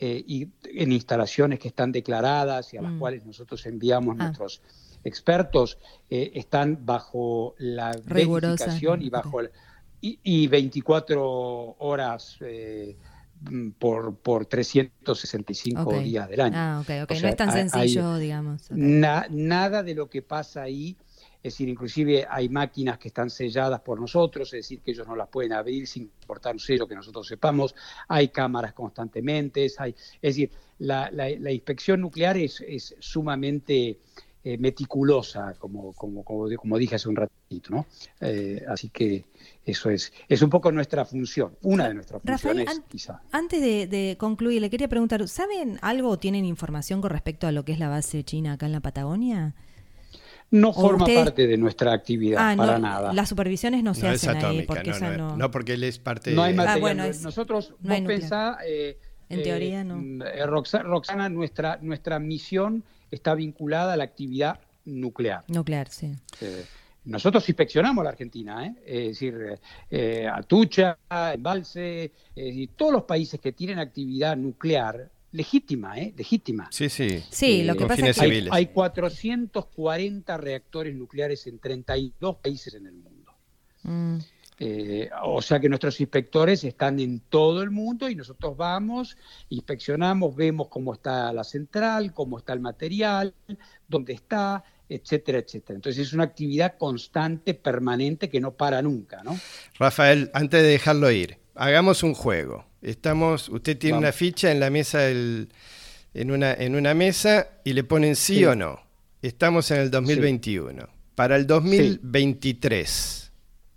eh, y en instalaciones que están declaradas y a las mm. cuales nosotros enviamos ah. nuestros expertos eh, están bajo la verificación y bajo y, 24 horas eh, por, por 365 días del año. Ah, ok, ok. no es tan sencillo, digamos. nada de lo que pasa ahí, es decir, inclusive hay máquinas que están selladas por nosotros, es decir, que ellos no las pueden abrir sin importar un sello que nosotros sepamos, hay cámaras constantemente, hay, es decir, la, la, la inspección nuclear es, es sumamente eh, meticulosa, como, como, como, dije hace un ratito, ¿no? Eh, así que eso es, es un poco nuestra función, una de nuestras funciones, quizá. Antes de, concluir, le quería preguntar, ¿saben algo o tienen información con respecto a lo que es la base china acá en la Patagonia? No forma parte de nuestra actividad, ah, para nada. Las supervisiones no se hacen ahí, porque no, no, porque él es parte no hay ah, bueno, nosotros, no eh, en teoría no. Roxana, nuestra, nuestra misión está vinculada a la actividad nuclear. Nuclear, sí. Eh, nosotros inspeccionamos la Argentina, ¿eh? es decir, eh, Atucha, Embalse, y todos los países que tienen actividad nuclear legítima, ¿eh? Legítima. Sí, sí. Sí, lo que pasa es que hay, hay, 440 reactores nucleares en 32 países en el mundo. Mm. Eh, o sea que nuestros inspectores están en todo el mundo y nosotros vamos, inspeccionamos, vemos cómo está la central, cómo está el material, dónde está, etcétera, etcétera. Entonces es una actividad constante, permanente, que no para nunca, ¿no? Rafael, antes de dejarlo ir, hagamos un juego. Estamos, usted tiene una ficha en la mesa en, una, en una mesa y le ponen sí, o no. Estamos en el 2021. Para el 2023.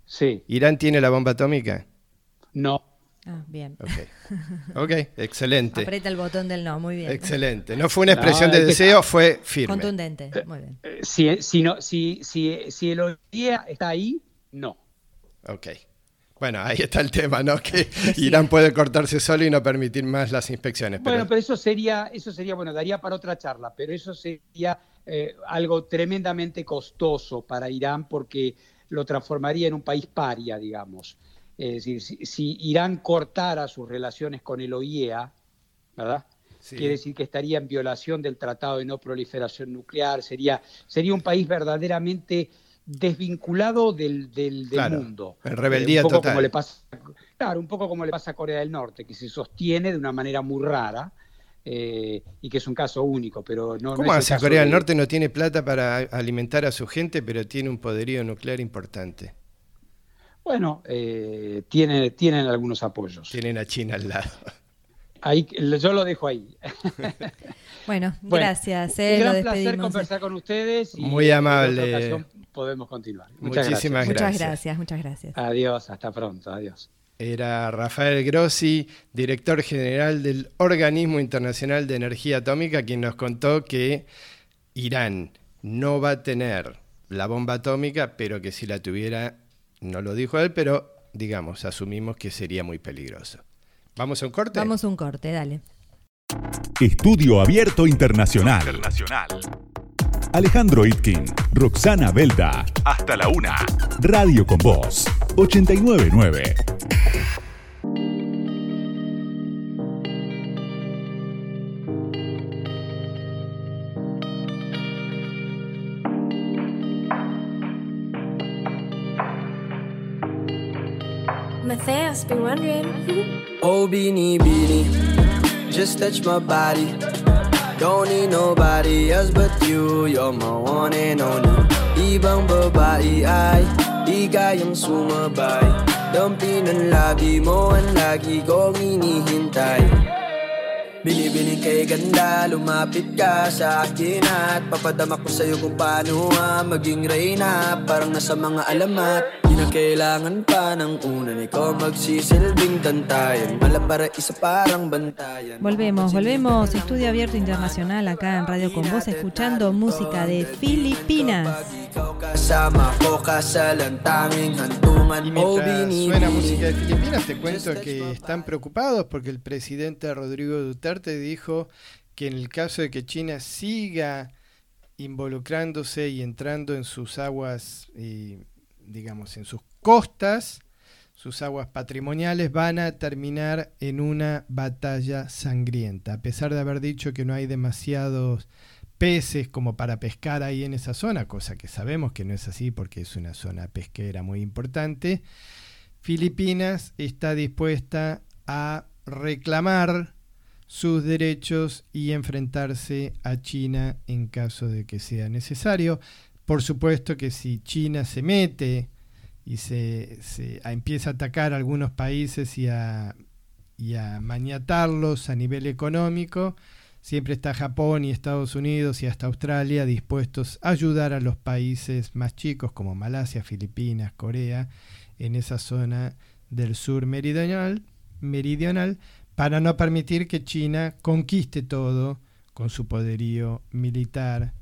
Sí. ¿Irán tiene la bomba atómica? No. Ah, bien. Ok, okay excelente. Aprieta el botón del no, muy bien. Excelente. No fue una expresión de deseo, fue firme. Contundente, muy bien. Eh, si, si, no, si, si, si el día está ahí, no. Ok. Bueno, ahí está el tema, ¿no? Que Irán puede cortarse solo y no permitir más las inspecciones. Bueno, pero eso sería, eso sería, bueno, daría para otra charla, pero eso sería eh, algo tremendamente costoso para Irán porque lo transformaría en un país paria, digamos. Es decir, si, Irán cortara sus relaciones con el OIEA, ¿verdad? Quiere decir que estaría en violación del Tratado de No Proliferación Nuclear, sería, sería un país verdaderamente desvinculado del, del, mundo. En rebeldía un poco Como le pasa, claro, un poco como le pasa a Corea del Norte, que se sostiene de una manera muy rara, eh, y que es un caso único, pero no. ¿Cómo hace? Corea del Norte no tiene plata para alimentar a su gente, pero tiene un poderío nuclear importante. Bueno, eh, tiene, tienen algunos apoyos. Tienen a China al lado. Ahí, yo lo dejo ahí. bueno, gracias. Eh, un gran placer conversar con ustedes. Y Muy amable. podemos continuar. Muchas Muchísimas gracias. Muchas gracias, muchas gracias. Adiós, hasta pronto, adiós era Rafael Grossi, director general del Organismo Internacional de Energía Atómica, quien nos contó que Irán no va a tener la bomba atómica, pero que si la tuviera, no lo dijo él, pero digamos, asumimos que sería muy peligroso. ¿Vamos a un corte? Vamos a un corte, dale. Estudio Abierto Internacional. Internacional. Alejandro Itkin, Roxana Belda. Hasta la una. Radio con Voz, 899. Been wondering. oh, beanie, beanie, just touch my body. Don't need nobody else but you. You're my one and only. Ibang babae ay Di kayang sumabay Dampi ng labi mo Ang lagi kong inihintay Binibining kay ganda Lumapit ka sa akin At papadama ko sa'yo kung paano ha Maging reyna. Parang nasa mga alamat na kailangan pa ng unan Ikaw magsisilbing tantayan Mala para isa parang bantayan. Volvemos, volvemos. Estudio Abierto Internacional acá en Radio Con Voz Escuchando música de Filipinas. Y mientras suena música de Filipinas, te cuento que están preocupados porque el presidente Rodrigo Duterte dijo que en el caso de que China siga involucrándose y entrando en sus aguas eh, digamos, en sus costas, sus aguas patrimoniales van a terminar en una batalla sangrienta. A pesar de haber dicho que no hay demasiados peces como para pescar ahí en esa zona, cosa que sabemos que no es así porque es una zona pesquera muy importante, Filipinas está dispuesta a reclamar sus derechos y enfrentarse a China en caso de que sea necesario. Por supuesto que si China se mete y se, empieza a atacar a algunos países y a, a maniatarlos a nivel económico, siempre está Japón y Estados Unidos y hasta Australia dispuestos a ayudar a los países más chicos como Malasia, Filipinas, Corea, en esa zona del sur meridional para no permitir que China conquiste todo con su poderío militar,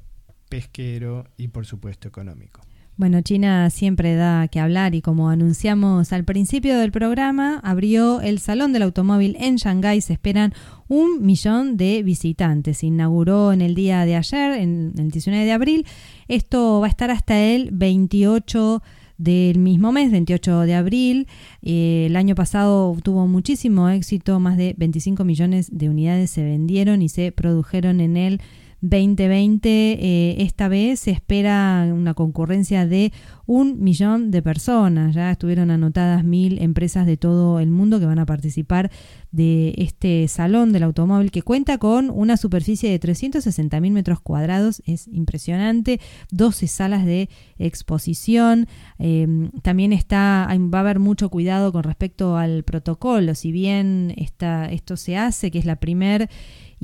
pesquero y por supuesto económico. Bueno, China siempre da que hablar y como anunciamos al principio del programa, abrió el Salón del Automóvil en Shanghái. Se esperan un millón de visitantes. Se inauguró en el día de ayer, en el 19 de abril. Esto va a estar hasta el 28 del mismo mes, 28 de abril. Eh, el año pasado tuvo muchísimo éxito, más de 25 millones de unidades se vendieron y se produjeron en el 2020. Eh, esta vez se espera una concurrencia de un millón de personas. Ya estuvieron anotadas mil empresas de todo el mundo que van a participar de este salón del automóvil que cuenta con una superficie de 360 mil metros cuadrados. Es impresionante. 12 salas de exposición. Em, también está, va a haber mucho cuidado con respecto al protocolo. Si bien está, esto se hace, que es la primera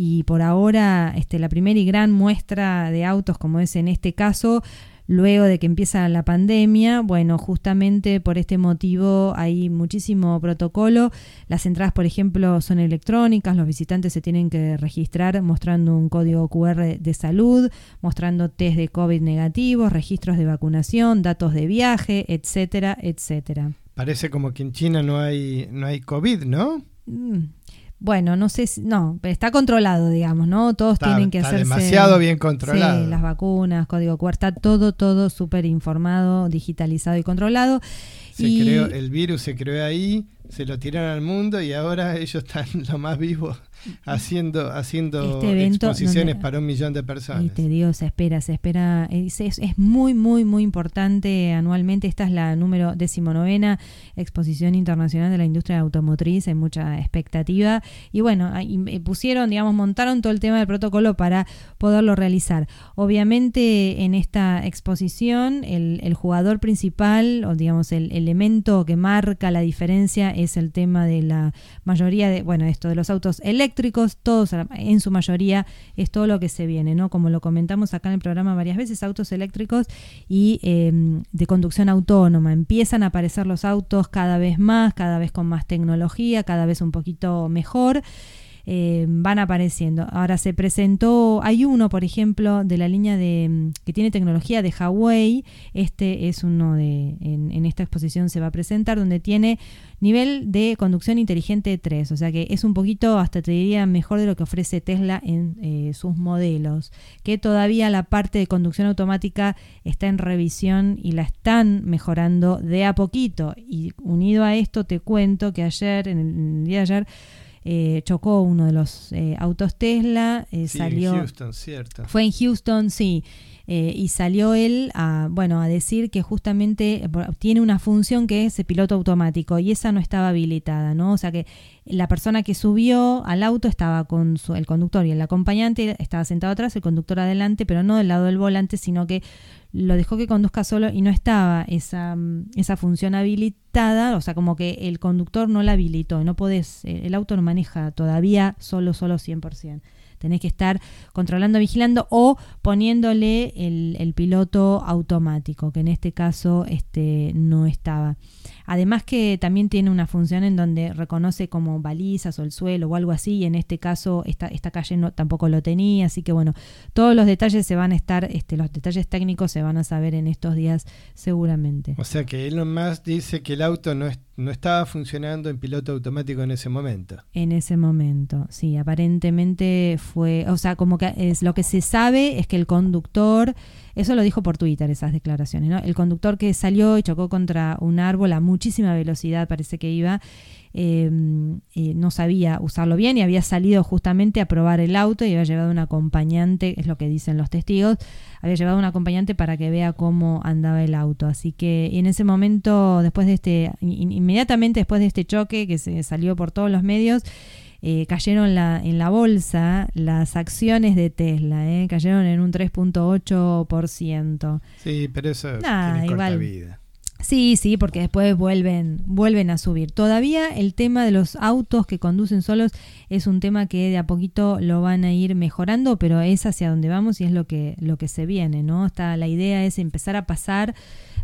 y por ahora este, la primera y gran muestra de autos como es en este caso, luego de que empieza la pandemia. Bueno, justamente por este motivo hay muchísimo protocolo. Las entradas, por ejemplo, son electrónicas, los visitantes se tienen que registrar mostrando un código QR de salud, mostrando test de COVID negativos, registros de vacunación, datos de viaje, etcétera, etcétera. Parece como que en China no hay, no hay COVID, ¿no? Mm, bueno, no sé si, no, está controlado, digamos, ¿no? Todos tienen que está hacerse demasiado bien controlado. Sí, las vacunas, código está todo, todo súper informado, digitalizado y controlado. Se creó, el virus se creó ahí, se lo tiraron al mundo y ahora ellos están lo más vivos haciendo, haciendo este exposiciones para un millón de personas. Y te se espera, se espera, es, es, muy, muy, muy importante anualmente. Esta es la número decimonovena exposición internacional de la industria automotriz, hay mucha expectativa. Y bueno, eh, pusieron, digamos, montaron todo el tema del protocolo para poderlo realizar. Obviamente en esta exposición el, el jugador principal, o digamos, el elemento que marca la diferencia es el tema de la mayoría de, bueno, esto de los autos eléctricos todos en su mayoría es todo lo que se viene, ¿no? Como lo comentamos acá en el programa varias veces, autos eléctricos y em, de conducción autónoma. Empiezan a aparecer los autos cada vez más, cada vez con más tecnología, cada vez un poquito mejor. Eh, van apareciendo. Ahora se presentó, hay uno, por ejemplo, de la línea de mm, que tiene tecnología de Huawei. Este es uno de, en, esta exposición se va a presentar, donde tiene nivel de conducción inteligente 3, o sea que es un poquito, hasta te diría, mejor de lo que ofrece Tesla en eh, sus modelos, que todavía la parte de conducción automática está en revisión y la están mejorando de a poquito. Y unido a esto te cuento que ayer, en el día de ayer, eh, chocó uno de los eh, autos Tesla, eh, salió... En Houston, cierto. Fue en Houston, sí. Y salió él a, bueno, a decir que justamente tiene una función que es el piloto automático y esa no estaba habilitada, ¿no? O sea que la persona que subió al auto estaba con su, el conductor y el acompañante, estaba sentado atrás, el conductor adelante, pero no del lado del volante, sino que lo dejó que conduzca solo y no estaba esa, mm, esa función habilitada, o sea, como que el conductor no la habilitó, no podés, eh, el auto no maneja todavía solo, solo 100%. Tenés que estar controlando, vigilando o poniéndole el, el piloto automático, que en este caso este, no estaba. Además que también tiene una función en donde reconoce como balizas o el suelo o algo así, y en este caso esta, esta calle no, tampoco lo tenía, así que bueno, todos los detalles se van a estar, este, los detalles técnicos se van a saber en estos días seguramente. O sea que Elon Musk dice que el auto no, no estaba funcionando en piloto automático en ese momento. En ese momento, sí, aparentemente fue, o sea, como que es lo que se sabe es que el conductor eso lo dijo por Twitter, esas declaraciones. ¿no? El conductor que salió y chocó contra un árbol a muchísima velocidad, parece que iba, em, no sabía usarlo bien y había salido justamente a probar el auto y había llevado un acompañante, es lo que dicen los testigos, había llevado un acompañante para que vea cómo andaba el auto. Así que en ese momento, después de este, inmediatamente después de este choque que se salió por todos los medios, eh, cayeron la, en la bolsa las acciones de Tesla, eh, cayeron en un 3.8%. Sí, pero eso tiene corta vida. Sí, sí, porque después vuelven, vuelven a subir. Todavía el tema de los autos que conducen solos es un tema que de a poquito lo van a ir mejorando, pero es hacia donde vamos y es lo que, lo que se viene, ¿no? Está, la idea es empezar a pasar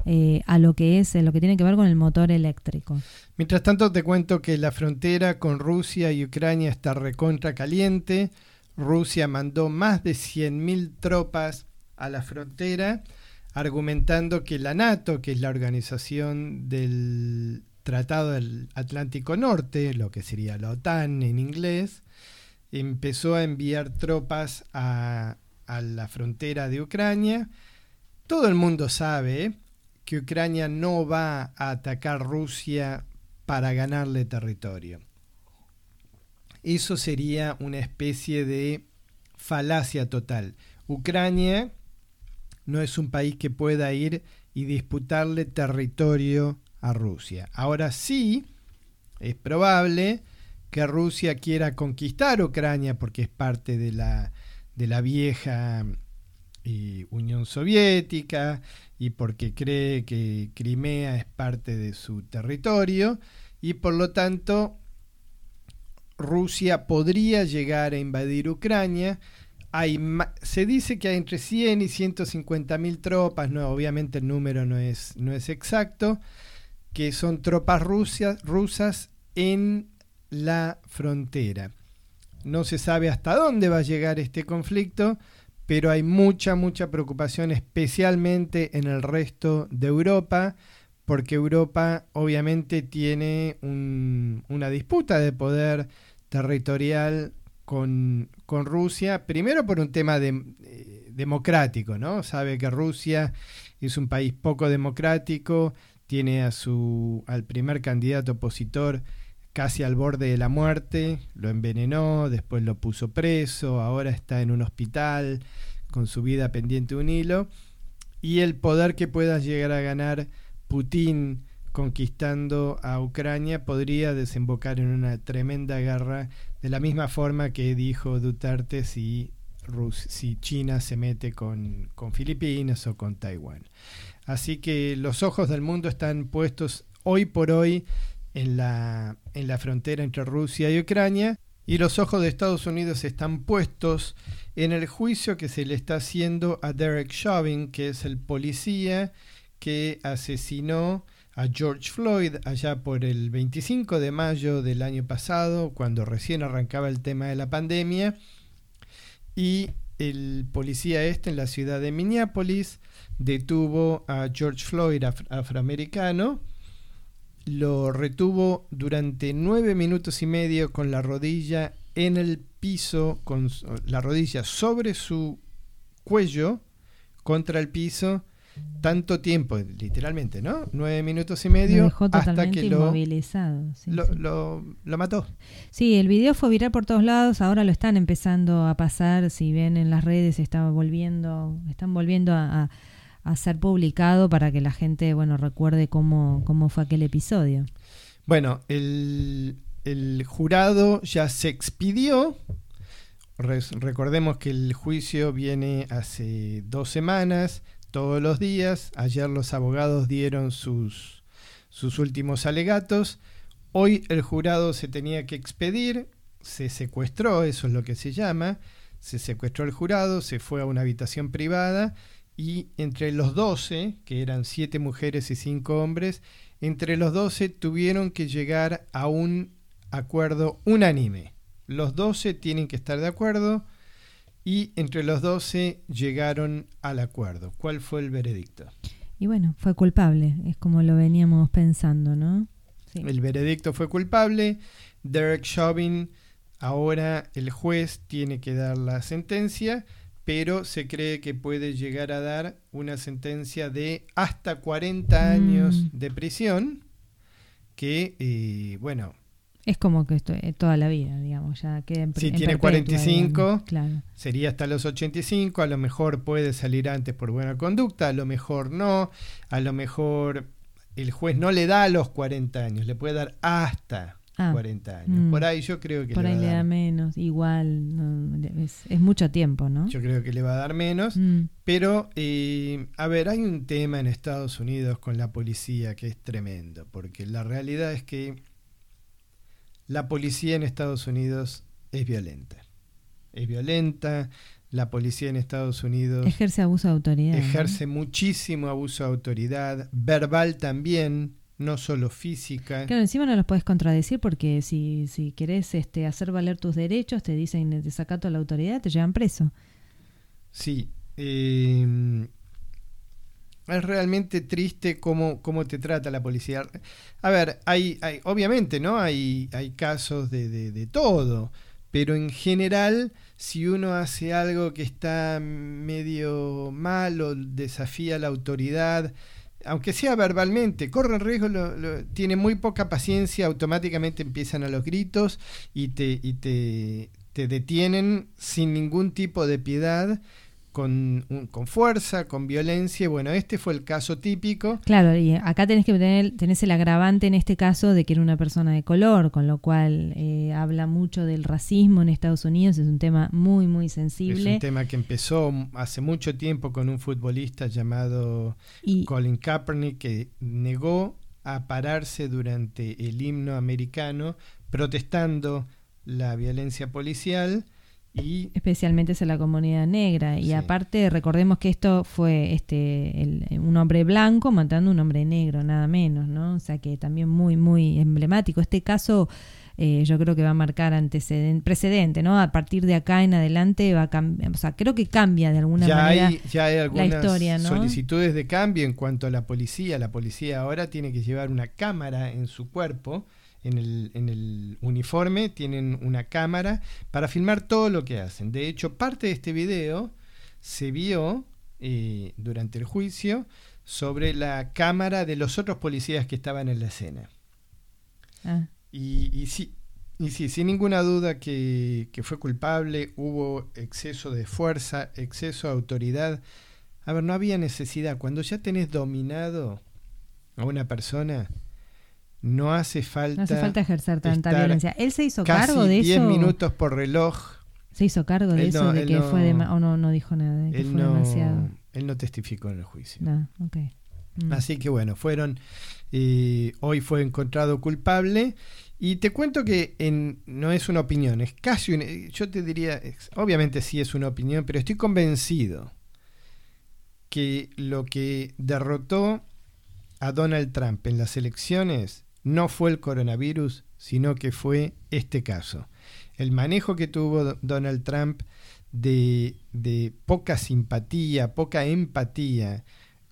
eh, a lo que es lo que tiene que ver con el motor eléctrico. Mientras tanto te cuento que la frontera con Rusia y Ucrania está recontra caliente. Rusia mandó más de 100.000 tropas a la frontera, argumentando que la NATO, que es la organización del Tratado del Atlántico Norte, lo que sería la OTAN en inglés, empezó a enviar tropas a, a la frontera de Ucrania. Todo el mundo sabe que Ucrania no va a atacar Rusia para ganarle territorio. Eso sería una especie de falacia total. Ucrania no es un país que pueda ir y disputarle territorio a Rusia. Ahora sí, es probable que Rusia quiera conquistar Ucrania porque es parte de la, de la vieja eh, Unión Soviética y porque cree que Crimea es parte de su territorio y por lo tanto Rusia podría llegar a invadir Ucrania. Hay, se dice que hay entre 100 y 150 mil tropas, no, obviamente el número no es, no es exacto, que son tropas rusas en la frontera. No se sabe hasta dónde va a llegar este conflicto, pero hay mucha, mucha preocupación, especialmente en el resto de Europa, porque Europa obviamente tiene una disputa de poder territorial con, Rusia, primero por un tema de, eh, democrático, ¿no? Sabe que Rusia es un país poco democrático, tiene a su, al primer candidato opositor casi al borde de la muerte, lo envenenó, después lo puso preso, ahora está en un hospital con su vida pendiente un hilo, y el poder que pueda llegar a ganar Putin conquistando a Ucrania podría desembocar en una tremenda guerra, de la misma forma que dijo Duterte si, si China se mete con, con Filipinas o con Taiwán. Así que los ojos del mundo están puestos hoy por hoy en la, en la frontera entre Rusia y Ucrania y los ojos de Estados Unidos están puestos en el juicio que se le está haciendo a Derek Chauvin, que es el policía que asesinó a George Floyd allá por el 25 de mayo del año pasado, cuando recién arrancaba el tema de la pandemia. Y el policía este en la ciudad de Minneapolis detuvo a George Floyd, afroamericano, lo retuvo durante nueve minutos y medio con la rodilla en el piso, con la rodilla sobre su cuello contra el piso, tanto tiempo, literalmente, ¿no? Nueve minutos y medio hasta que lo, lo, lo, mató. Sí, el video fue viral por todos lados, ahora lo están empezando a pasar, si ven en las redes, está volviendo, están volviendo a a ser publicado para que la gente, bueno, recuerde cómo, cómo fue aquel episodio. Bueno, el, jurado ya se expidió. recordemos que el juicio viene hace dos semanas, todos los días. Ayer los abogados dieron sus, sus últimos alegatos. Hoy el jurado se tenía que expedir, se secuestró, eso es lo que se llama. Se secuestró el jurado, se fue a una habitación privada y entre los 12, que eran 7 mujeres y 5 hombres, entre los 12 tuvieron que llegar a un acuerdo unánime. Los 12 tienen que estar de acuerdo y entre los 12 llegaron al acuerdo. ¿Cuál fue el veredicto? Y bueno, fue culpable, es como lo veníamos pensando, ¿no? El veredicto fue culpable. Derek Chauvin, ahora el juez tiene que dar la sentencia pero se cree que puede llegar a dar una sentencia de hasta 40 mm. años de prisión, que, eh, bueno... Es como que esto, eh, toda la vida, digamos, ya queda en Si tiene 45, sería hasta los 85, a lo mejor puede salir antes por buena conducta, a lo mejor no, a lo mejor el juez no le da los 40 años, le puede dar hasta 40 ah, años. Mm. Por ahí yo creo que Por ahí le da menos, igual, es, mucho tiempo, ¿no? Yo creo que le va a dar menos, mm. pero, eh, a ver, hay un tema en Estados Unidos con la policía que es tremendo, porque la realidad es que la policía en Estados Unidos es violenta. Es violenta, la policía en Estados Unidos... Ejerce abuso de autoridad. Ejerce muchísimo abuso de autoridad, verbal también no solo física. Claro, encima no los puedes contradecir porque si, si querés este, hacer valer tus derechos, te dicen desacato a la autoridad, te llevan preso. Sí. Em, es realmente triste cómo, cómo te trata la policía. A ver, hay, hay obviamente, ¿no? Hay, hay casos de, de, de todo, pero en general, si uno hace algo que está medio mal o desafía la autoridad, aunque sea verbalmente, corren riesgo, tiene muy poca paciencia, automáticamente empiezan a los gritos y te, y te, te detienen sin ningún tipo de piedad con, con fuerza, con violencia. Bueno, este fue el caso típico. Claro, y acá tenés que tener, tenés el agravante en este caso de que era una persona de color, con lo cual eh, habla mucho del racismo en Estados Unidos, es un tema muy, muy sensible. Es un tema que empezó hace mucho tiempo con un futbolista llamado Colin Kaepernick que negó a pararse durante el himno americano protestando la violencia policial y especialmente es la comunidad negra y aparte recordemos que esto fue este un hombre blanco matando a un hombre negro nada menos no o sea que también muy muy emblemático este caso eh, yo creo que va a marcar antecedente, precedente, ¿no? A partir de acá en adelante va a cambiar, o sea, creo que cambia de alguna manera ya hay algunas la historia, ¿no? solicitudes de cambio en cuanto a la policía. La policía ahora tiene que llevar una cámara en su cuerpo en el, en el uniforme tienen una cámara para filmar todo lo que hacen. De hecho, parte de este video se vio eh, durante el juicio sobre la cámara de los otros policías que estaban en la escena. Ah. Y, y, sí, y sí, sin ninguna duda que, que, fue culpable, hubo exceso de fuerza, exceso de autoridad. A ver, no había necesidad. Cuando ya tenés dominado a una persona, no hace falta. No hace falta ejercer tanta violencia. ¿Él se hizo cargo de eso? 10 minutos por reloj. ¿Se hizo cargo de eso? de que fue o no, no dijo nada. De que él, fue no, demasiado. él no testificó en el juicio. No, okay. mm. Así que bueno, fueron. Eh, hoy fue encontrado culpable. Y te cuento que en, no es una opinión, es casi una, Yo te diría, obviamente sí es una opinión, pero estoy convencido que lo que derrotó a Donald Trump en las elecciones no fue el coronavirus, sino que fue este caso. El manejo que tuvo Donald Trump de, poca simpatía, poca empatía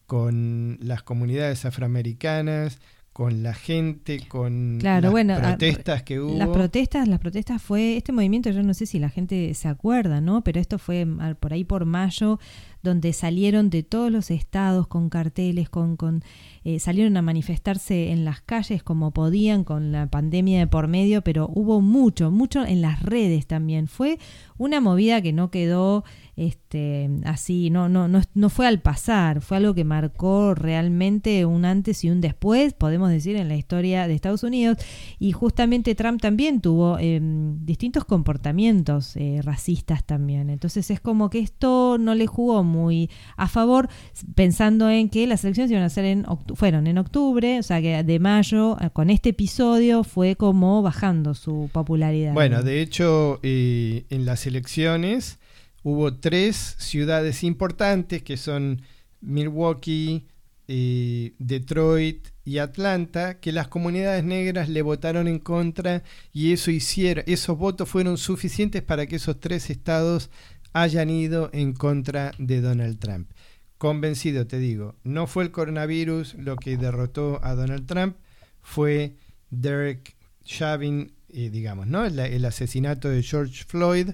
con las comunidades afroamericanas, con la gente, con las protestas que hubo. Las protestas, las protestas fue este movimiento, yo no sé si la gente se acuerda, ¿no? Pero esto fue por ahí por mayo, donde salieron de todos los estados con carteles, con, con eh, salieron a manifestarse en las calles como podían con la pandemia de por medio, pero hubo mucho, mucho en las redes también. Fue una movida que no quedó este, así, no, no, no, no fue al pasar, fue algo que marcó realmente un antes y un después, podemos decir, en la historia de Estados Unidos. Y justamente Trump también tuvo em, distintos comportamientos eh, racistas también. Entonces es como que esto no le jugó muy a favor, pensando en que las elecciones iban a ser en fueron en octubre, o sea que de mayo, eh, con este episodio fue como bajando su popularidad. Bueno, de hecho, eh, en las elecciones hubo tres ciudades importantes que son Milwaukee, eh, Detroit y Atlanta, que las comunidades negras le votaron en contra y eso hicieron, esos votos fueron suficientes para que esos tres estados hayan ido en contra de Donald Trump. Convencido, te digo, no fue el coronavirus lo que derrotó a Donald Trump, fue Derek Chauvin, eh, digamos, ¿no? El, asesinato de George Floyd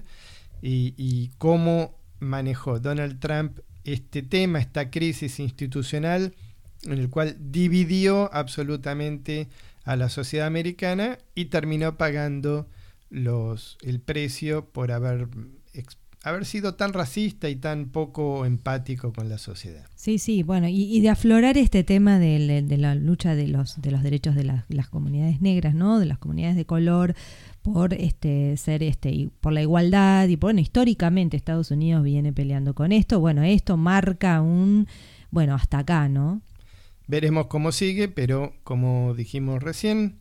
y, cómo manejó Donald Trump este tema, esta crisis institucional en el cual dividió absolutamente a la sociedad americana y terminó pagando los, el precio por haber haber sido tan racista y tan poco empático con la sociedad. Sí, sí, bueno, y, de aflorar este tema de, la lucha de los, de los derechos de las comunidades negras, ¿no? De las comunidades de color, por este ser este y por la igualdad y bueno históricamente Estados Unidos viene peleando con esto bueno esto marca un bueno hasta acá no veremos cómo sigue pero como dijimos recién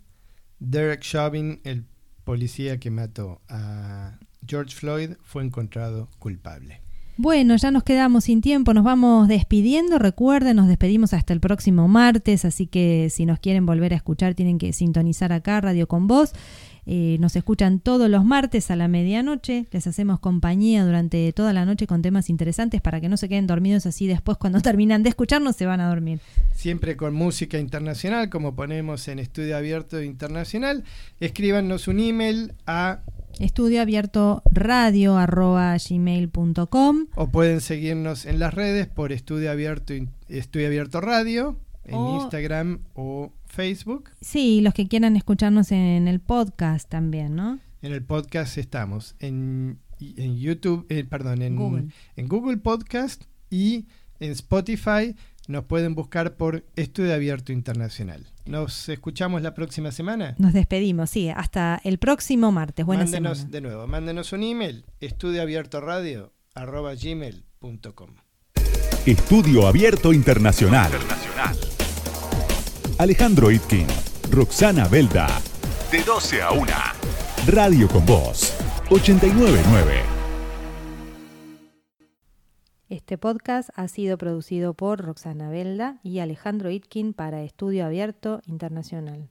Derek Chauvin el policía que mató a George Floyd fue encontrado culpable bueno, ya nos quedamos sin tiempo, nos vamos despidiendo. Recuerden, nos despedimos hasta el próximo martes, así que si nos quieren volver a escuchar tienen que sintonizar acá Radio con Voz. Eh, nos escuchan todos los martes a la medianoche. Les hacemos compañía durante toda la noche con temas interesantes para que no se queden dormidos así después cuando terminan de escucharnos se van a dormir. Siempre con música internacional, como ponemos en Estudio Abierto Internacional. Escríbanos un email a Estudio abierto radio gmail.com o pueden seguirnos en las redes por Estudio Abierto, Estudio Abierto Radio en Instagram o Facebook. Sí, los que quieran escucharnos en el podcast también, ¿no? En el podcast estamos en, en YouTube, eh, perdón, en Google. en Google Podcast y en Spotify. Nos pueden buscar por Estudio Abierto Internacional. Nos escuchamos la próxima semana. Nos despedimos, sí, hasta el próximo martes. Buena mándenos semana. de nuevo, mándenos un email, estudioabiertoradio@gmail.com. Estudio Abierto Internacional. Alejandro Itkin, Roxana Belda. De 12 a 1. Radio con Voz. 899. Este podcast ha sido producido por Roxana Belda y Alejandro Itkin para Estudio Abierto Internacional.